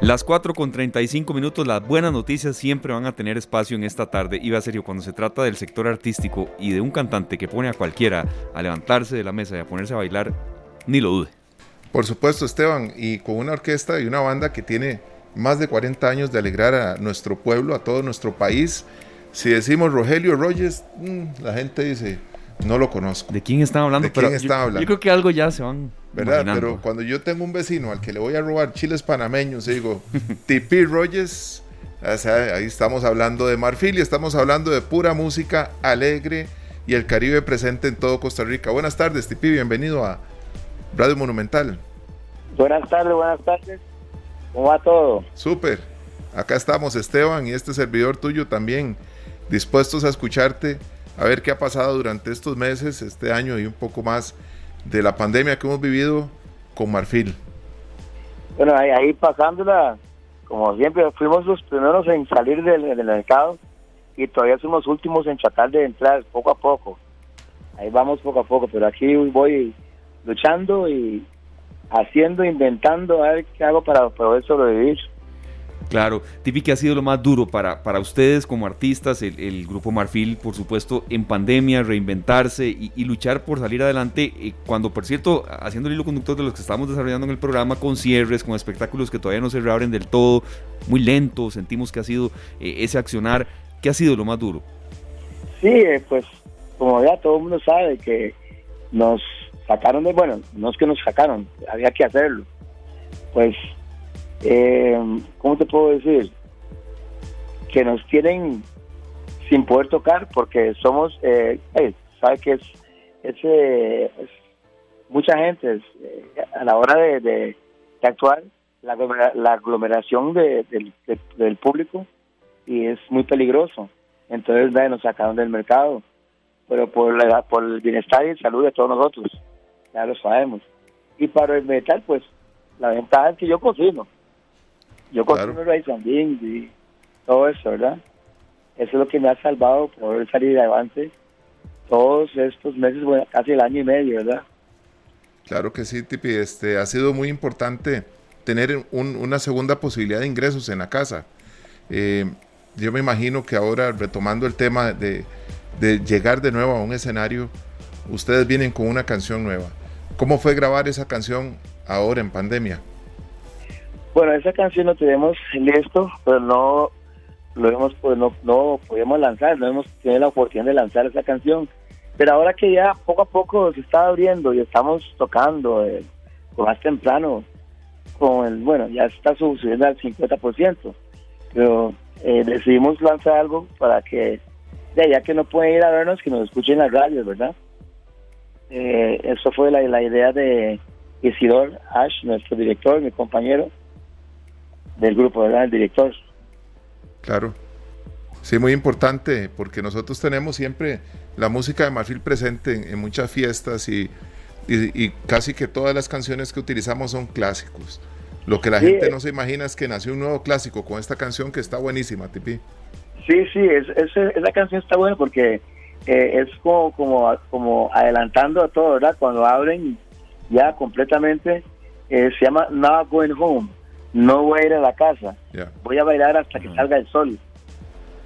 Las 4 con 35 minutos, las buenas noticias siempre van a tener espacio en esta tarde. Y va a ser cuando se trata del sector artístico y de un cantante que pone a cualquiera a levantarse de la mesa y a ponerse a bailar, ni lo dude. Por supuesto, Esteban, y con una orquesta y una banda que tiene más de 40 años de alegrar a nuestro pueblo, a todo nuestro país. Si decimos Rogelio Rogers, mm, la gente dice, no lo conozco. ¿De quién están hablando? ¿De quién está hablando? Yo creo que algo ya se van. ¿Verdad? Pero cuando yo tengo un vecino al que le voy a robar chiles panameños, digo, Tipi Rogers, ahí estamos hablando de Marfil y estamos hablando de pura música alegre y el Caribe presente en todo Costa Rica. Buenas tardes, Tipi, bienvenido a Radio Monumental. Buenas tardes, buenas tardes. ¿Cómo va todo? Súper. Acá estamos, Esteban, y este servidor tuyo también, dispuestos a escucharte, a ver qué ha pasado durante estos meses, este año y un poco más de la pandemia que hemos vivido con Marfil. Bueno, ahí, pasándola, como siempre, fuimos los primeros en salir del, del mercado y todavía somos los últimos en tratar de entrar poco a poco. Ahí vamos poco a poco, pero aquí voy luchando y haciendo, inventando, a ver qué hago para poder sobrevivir. Claro, Tipi, ¿qué ha sido lo más duro para, para ustedes como artistas, el, Grupo Marfil, por supuesto, en pandemia, reinventarse y, luchar por salir adelante? Eh, cuando, por cierto, haciendo el hilo conductor de los que estamos desarrollando en el programa, con cierres, con espectáculos que todavía no se reabren del todo, muy lento, sentimos que ha sido eh, ese accionar. ¿Qué ha sido lo más duro? Sí, eh, pues como ya todo el mundo sabe que nos sacaron de, bueno, no es que nos sacaron, había que hacerlo. Pues, eh, ¿cómo te puedo decir? Que nos tienen sin poder tocar porque somos, eh, ¿sabe que es, es, mucha gente eh, a la hora de, actuar, la, la aglomeración de, del público y es muy peligroso. Entonces, nos sacaron del mercado, pero por, la, por el bienestar y salud de todos nosotros ya lo sabemos. Y para el metal, pues la ventaja es que yo cocino. Yo cocino claro. and beans y todo eso, ¿verdad? Eso es lo que me ha salvado poder salir adelante todos estos meses, bueno, casi el año y medio, ¿verdad? Claro que sí, Tipi. Este, ha sido muy importante tener una segunda posibilidad de ingresos en la casa. Eh, yo me imagino que ahora, retomando el tema de, de llegar de nuevo a un escenario, ustedes vienen con una canción nueva. ¿Cómo fue grabar esa canción ahora en pandemia? Bueno, esa canción la tenemos listo, pero no lo hemos pues no, no podemos lanzar, no hemos tenido la oportunidad de lanzar esa canción. Pero ahora que ya poco a poco se está abriendo y estamos tocando eh, más temprano, con el, bueno, ya está subiendo al 50%, pero eh, decidimos lanzar algo para que, ya que no pueden ir a vernos, que nos escuchen en las radios, ¿verdad? Eh, eso fue la, la idea de Isidor Ash, nuestro director, mi compañero del grupo, ¿verdad? El director. Claro. Sí, muy importante, porque nosotros tenemos siempre la música de Marfil presente en, muchas fiestas y, y, casi que todas las canciones que utilizamos son clásicos. Lo que la gente no se imagina es que nació un nuevo clásico con esta canción que está buenísima, Tipi. Sí, sí, es, esa canción está buena porque eh, es como, como, como adelantando a todo, ¿verdad? Cuando abren ya completamente, eh, se llama Not Going Home, no voy a ir a la casa, voy a bailar hasta que salga el sol.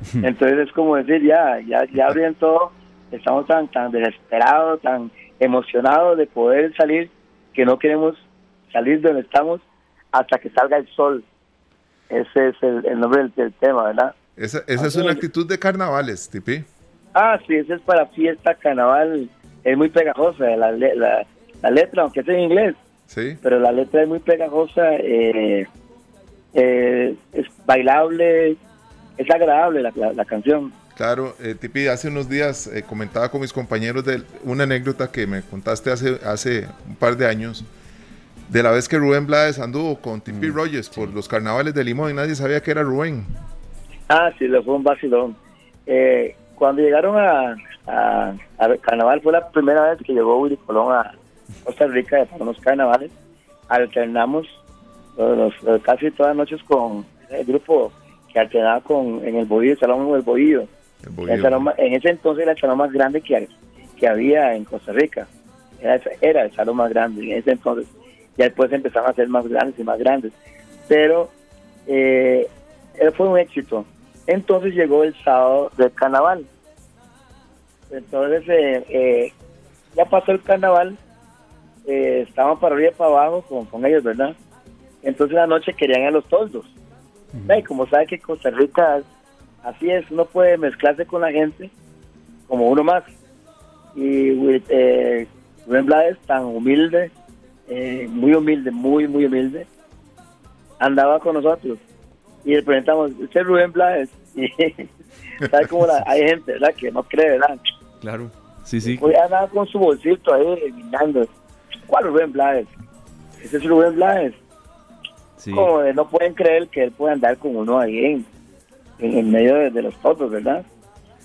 (laughs) Entonces es como decir, ya, ya, ya abren todo, estamos tan, tan desesperados, tan emocionados de poder salir, que no queremos salir de donde estamos hasta que salga el sol. Ese es el, nombre del, tema, ¿verdad? Esa, esa es una actitud de carnavales, Tipi. Ah, sí, esa es para fiesta, carnaval, es muy pegajosa la, la, la letra, aunque es en inglés. Sí. Pero la letra es muy pegajosa, eh, eh, es bailable, es agradable la, la, canción. Claro, eh, Tipi, hace unos días eh, comentaba con mis compañeros de una anécdota que me contaste hace, hace un par de años, de la vez que Rubén Blades anduvo con Tipi mm, Rogers por los carnavales de Limón y nadie sabía que era Rubén. Ah, sí, le fue un vacilón. Eh, cuando llegaron a, a, carnaval fue la primera vez que llegó Willy Colón a Costa Rica para unos carnavales. Alternamos casi todas las noches con el grupo que alternaba con en el Bohío, el Salón del Bohío. en ese entonces era el salón más grande que, que había en Costa Rica. Era, era, el salón más grande en ese entonces. Ya después empezaron a ser más grandes y más grandes. Pero eh, fue un éxito. Entonces llegó el sábado del carnaval. Entonces eh, eh, ya pasó el carnaval, eh, estaban para arriba y para abajo con, con ellos, ¿verdad? Entonces la noche querían a los toldos. Y como sabe que Costa Rica así es, uno puede mezclarse con la gente como uno más. Y eh, Rubén Blades, tan humilde, eh, muy humilde, muy, muy humilde, andaba con nosotros. Y le preguntamos, ¿usted es Rubén Blades? (laughs) Y (laughs) sabe cómo hay gente, ¿verdad? Que no cree, ¿verdad? Claro, sí, sí. Hoy andaba con su bolsito ahí, mirando. ¿Cuál Rubén Blades? Ese es Rubén Blades. Como no pueden creer que él puede andar con uno ahí en, en, medio de, los fotos, ¿verdad?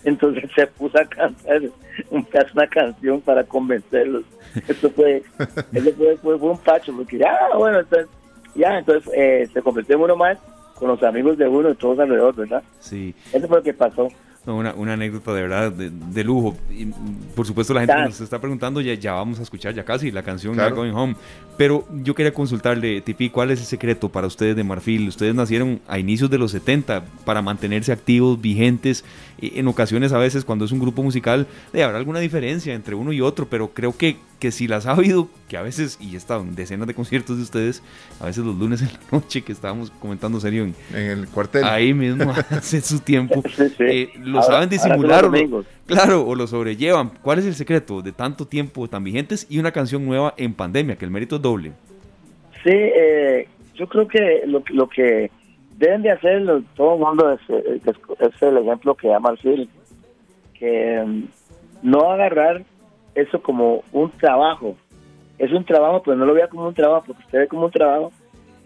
Entonces se puso a cantar un una canción para convencerlos. (laughs) Esto fue, eso fue, fue, un pacho, porque ya, bueno, entonces, ya, entonces eh, se convirtió en uno más con los amigos de uno y todos alrededor, ¿verdad? Sí. Eso fue lo que pasó una, una, anécdota de verdad de, lujo. Y, por supuesto, la gente que nos está preguntando, ya, ya vamos a escuchar ya casi la canción Going Home. Pero yo quería consultarle, Tipi, ¿cuál es el secreto para ustedes de Marfil? Ustedes nacieron a inicios de los 70 para mantenerse activos, vigentes. En ocasiones, a veces, cuando es un grupo musical, de habrá alguna diferencia entre uno y otro, pero creo que, que si las ha habido, que a veces, y he estado en decenas de conciertos de ustedes, a veces los lunes en la (laughs) noche que estábamos comentando serio en, el cuartel. Ahí mismo, (laughs) hace su tiempo. Eh, lo saben disimular o lo, claro, o lo sobrellevan. ¿Cuál es el secreto de tanto tiempo tan vigentes y una canción nueva en pandemia, que el mérito es Sí, eh, yo creo que lo, lo que deben de hacer todo el mundo es, el ejemplo que llama Marfil, que mm, no agarrar eso como un trabajo. Es un trabajo, pero no lo vea como un trabajo, porque usted ve como un trabajo,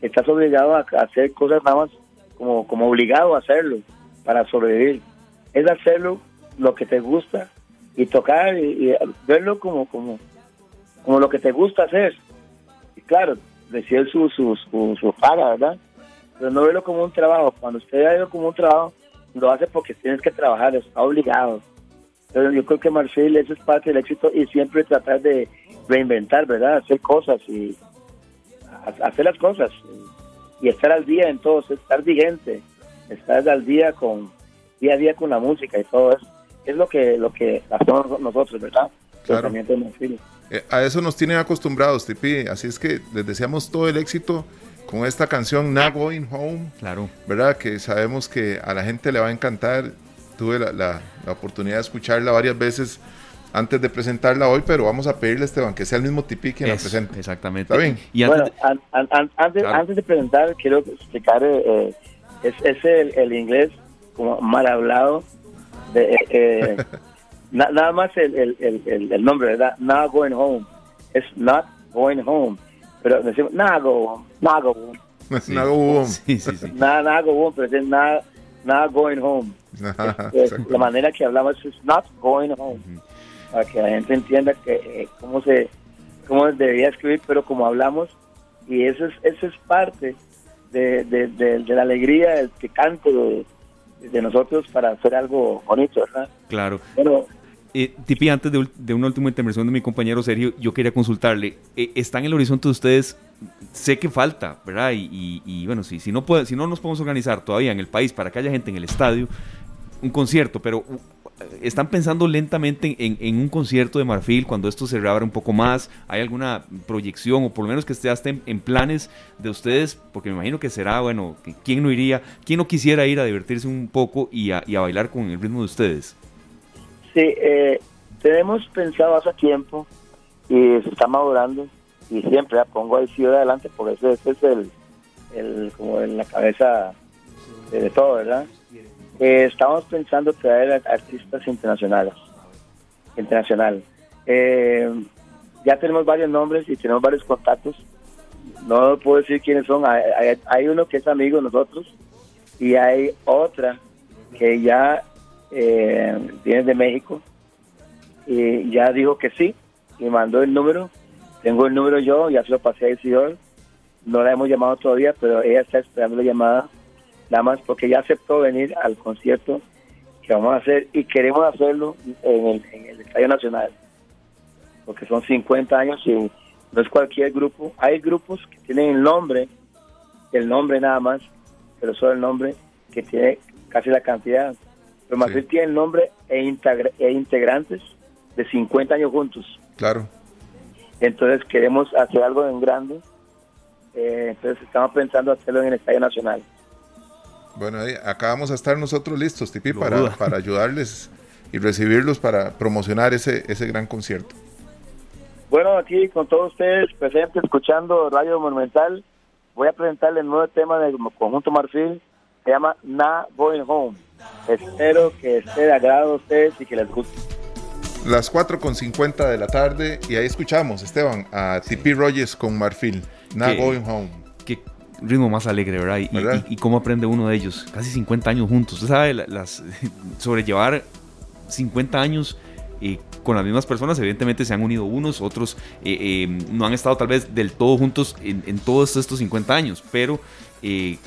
estás obligado a, hacer cosas nada más como, como obligado a hacerlo para sobrevivir es hacerlo lo que te gusta y tocar y, verlo como, como, como lo que te gusta hacer. Claro, decir su, su, su, paga, ¿verdad? Pero no verlo como un trabajo. Cuando usted ve como un trabajo, lo hace porque tienes que trabajar, está obligado. Pero yo creo que Marcel, eso es parte del éxito y siempre tratar de reinventar, ¿verdad? Hacer cosas y hacer las cosas y estar al día en todo, estar vigente, estar al día con, día a día con la música y todo eso. Es lo que, lo que hacemos nosotros, ¿verdad? Claro. Eh, a eso nos tienen acostumbrados, Tipi. Así es que les deseamos todo el éxito con esta canción Not Going Home. Claro. ¿Verdad? Que sabemos que a la gente le va a encantar. Tuve la, la, oportunidad de escucharla varias veces antes de presentarla hoy, pero vamos a pedirle a Esteban que sea el mismo Tipi quien la presente. Exactamente. ¿Está bien? Y antes, bueno, antes, antes, de presentar, quiero explicar, eh, eh, es, es el, el, inglés como mal hablado. De, eh, (laughs) nada más el, el, el, el, nombre, ¿verdad? Not going home. Es not going home. Pero decimos, not go home, not go home. (laughs) Sí. Not go home. (laughs) Sí, sí, sí. Nada, nada go home, pero es not, not going home. la manera que hablamos es not going home. Para que la gente entienda que eh, cómo se cómo debería escribir, pero como hablamos, Y eso es, eso es parte de, de, la alegría, del picante de, de nosotros para hacer algo bonito, ¿verdad? Claro. Bueno, eh, Tipi, antes de, una última intervención de mi compañero Sergio, yo quería consultarle, eh, ¿está en el horizonte de ustedes? Sé que falta, ¿verdad? Y, bueno, si, si, no puede, si no nos podemos organizar todavía en el país para que haya gente en el estadio, un concierto, pero están pensando lentamente en, un concierto de Marfil cuando esto se reabra un poco más? ¿Hay alguna proyección o por lo menos que esté hasta en, planes de ustedes? Porque me imagino que será, bueno, ¿quién no iría, quién no quisiera ir a divertirse un poco y a, bailar con el ritmo de ustedes? Sí, eh, tenemos pensado hace tiempo y se está madurando y siempre pongo ahí sí adelante porque ese, es el, el, como en la cabeza de todo, ¿verdad? Eh, estamos pensando traer artistas internacionales. Internacional. Eh, ya tenemos varios nombres y tenemos varios contactos. No puedo decir quiénes son. Hay, uno que es amigo de nosotros y hay otra que ya eh, viene de México y ya dijo que sí y mandó el número. Tengo el número yo, ya se lo pasé a Isidor. No la hemos llamado todavía, pero ella está esperando la llamada nada más porque ya aceptó venir al concierto que vamos a hacer y queremos hacerlo en el, Estadio Nacional, porque son 50 años y no es cualquier grupo. Hay grupos que tienen el nombre, el nombre nada más, pero solo el nombre que tiene casi la cantidad. Pero Madrid tiene el nombre e, e integrantes de 50 años juntos. Claro. Entonces queremos hacer algo en grande. Eh, entonces estamos pensando hacerlo en el Estadio Nacional. Bueno, acá vamos a estar nosotros listos, Tipi, para, para ayudarles y recibirlos para promocionar ese, ese gran concierto. Bueno, aquí con todos ustedes presentes, escuchando Radio Monumental, voy a presentarle el nuevo tema del Conjunto Marfil, se llama Na Going Home. Espero que esté de agrado a ustedes y que les guste. Las 4.50 de la tarde y ahí escuchamos, Esteban, a Tipi Rogers con Marfil, Na Going Home ritmo más alegre, ¿verdad? Y, cómo aprende uno de ellos. Casi 50 años juntos. Usted sabe, las, (laughs) sobrellevar 50 años eh, con las mismas personas, evidentemente se han unido unos, otros eh, eh, no han estado tal vez del todo juntos en, todos estos 50 años, pero qué,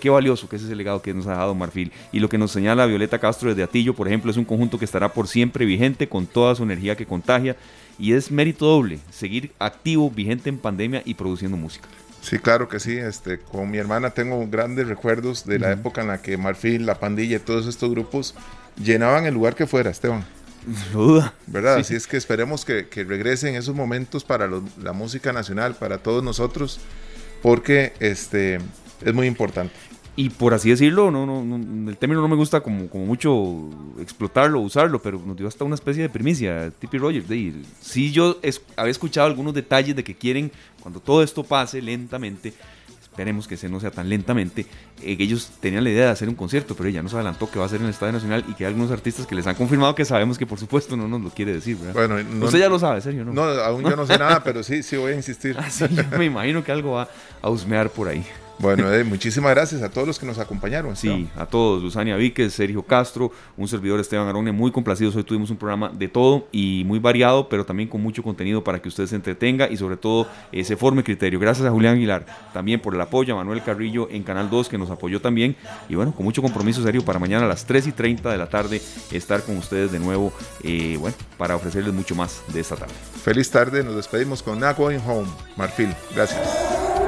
qué, valioso que ese es el legado que nos ha dado Marfil. Y lo que nos señala Violeta Castro desde Atillo, por ejemplo, es un conjunto que estará por siempre vigente con toda su energía que contagia y es mérito doble seguir activo, vigente en pandemia y produciendo música. Sí, claro que sí. Este, con mi hermana tengo grandes recuerdos de la época en la que Marfil, La Pandilla y todos estos grupos llenaban el lugar que fuera, Esteban. (laughs) duda. ¿Verdad? Así es que esperemos que, regresen esos momentos para la música nacional, para todos nosotros, porque este, es muy importante y por así decirlo, no, no, el término no me gusta como, como mucho explotarlo, usarlo, pero nos dio hasta una especie de primicia, Tippy Rogers. De sí, yo había escuchado algunos detalles de que quieren, cuando todo esto pase lentamente, esperemos que se no sea tan lentamente, eh, ellos tenían la idea de hacer un concierto, pero ella nos adelantó que va a ser en el Estadio Nacional y que hay algunos artistas que les han confirmado que sabemos que por supuesto no nos lo quiere decir, ¿verdad? Bueno, no, usted ya lo sabe, serio, ¿no? No, aún yo no sé nada, pero sí, sí voy a insistir. (laughs) Ah, me imagino que algo va a husmear por ahí. Bueno, muchísimas gracias a todos los que nos acompañaron. Sí, a todos, Luzania Víquez, Sergio Castro, un servidor Esteban Arone, muy complacidos. Hoy tuvimos un programa de todo y muy variado, pero también con mucho contenido para que usted se entretenga y sobre todo eh, se forme criterio. Gracias a Julián Aguilar también por el apoyo, a Manuel Carrillo en Canal 2 que nos apoyó también. Y bueno, con mucho compromiso serio para mañana a las 3 y 30 de la tarde estar con ustedes de nuevo, eh, bueno, para ofrecerles mucho más de esta tarde. Feliz tarde, nos despedimos con Not Going Home, Marfil. Gracias.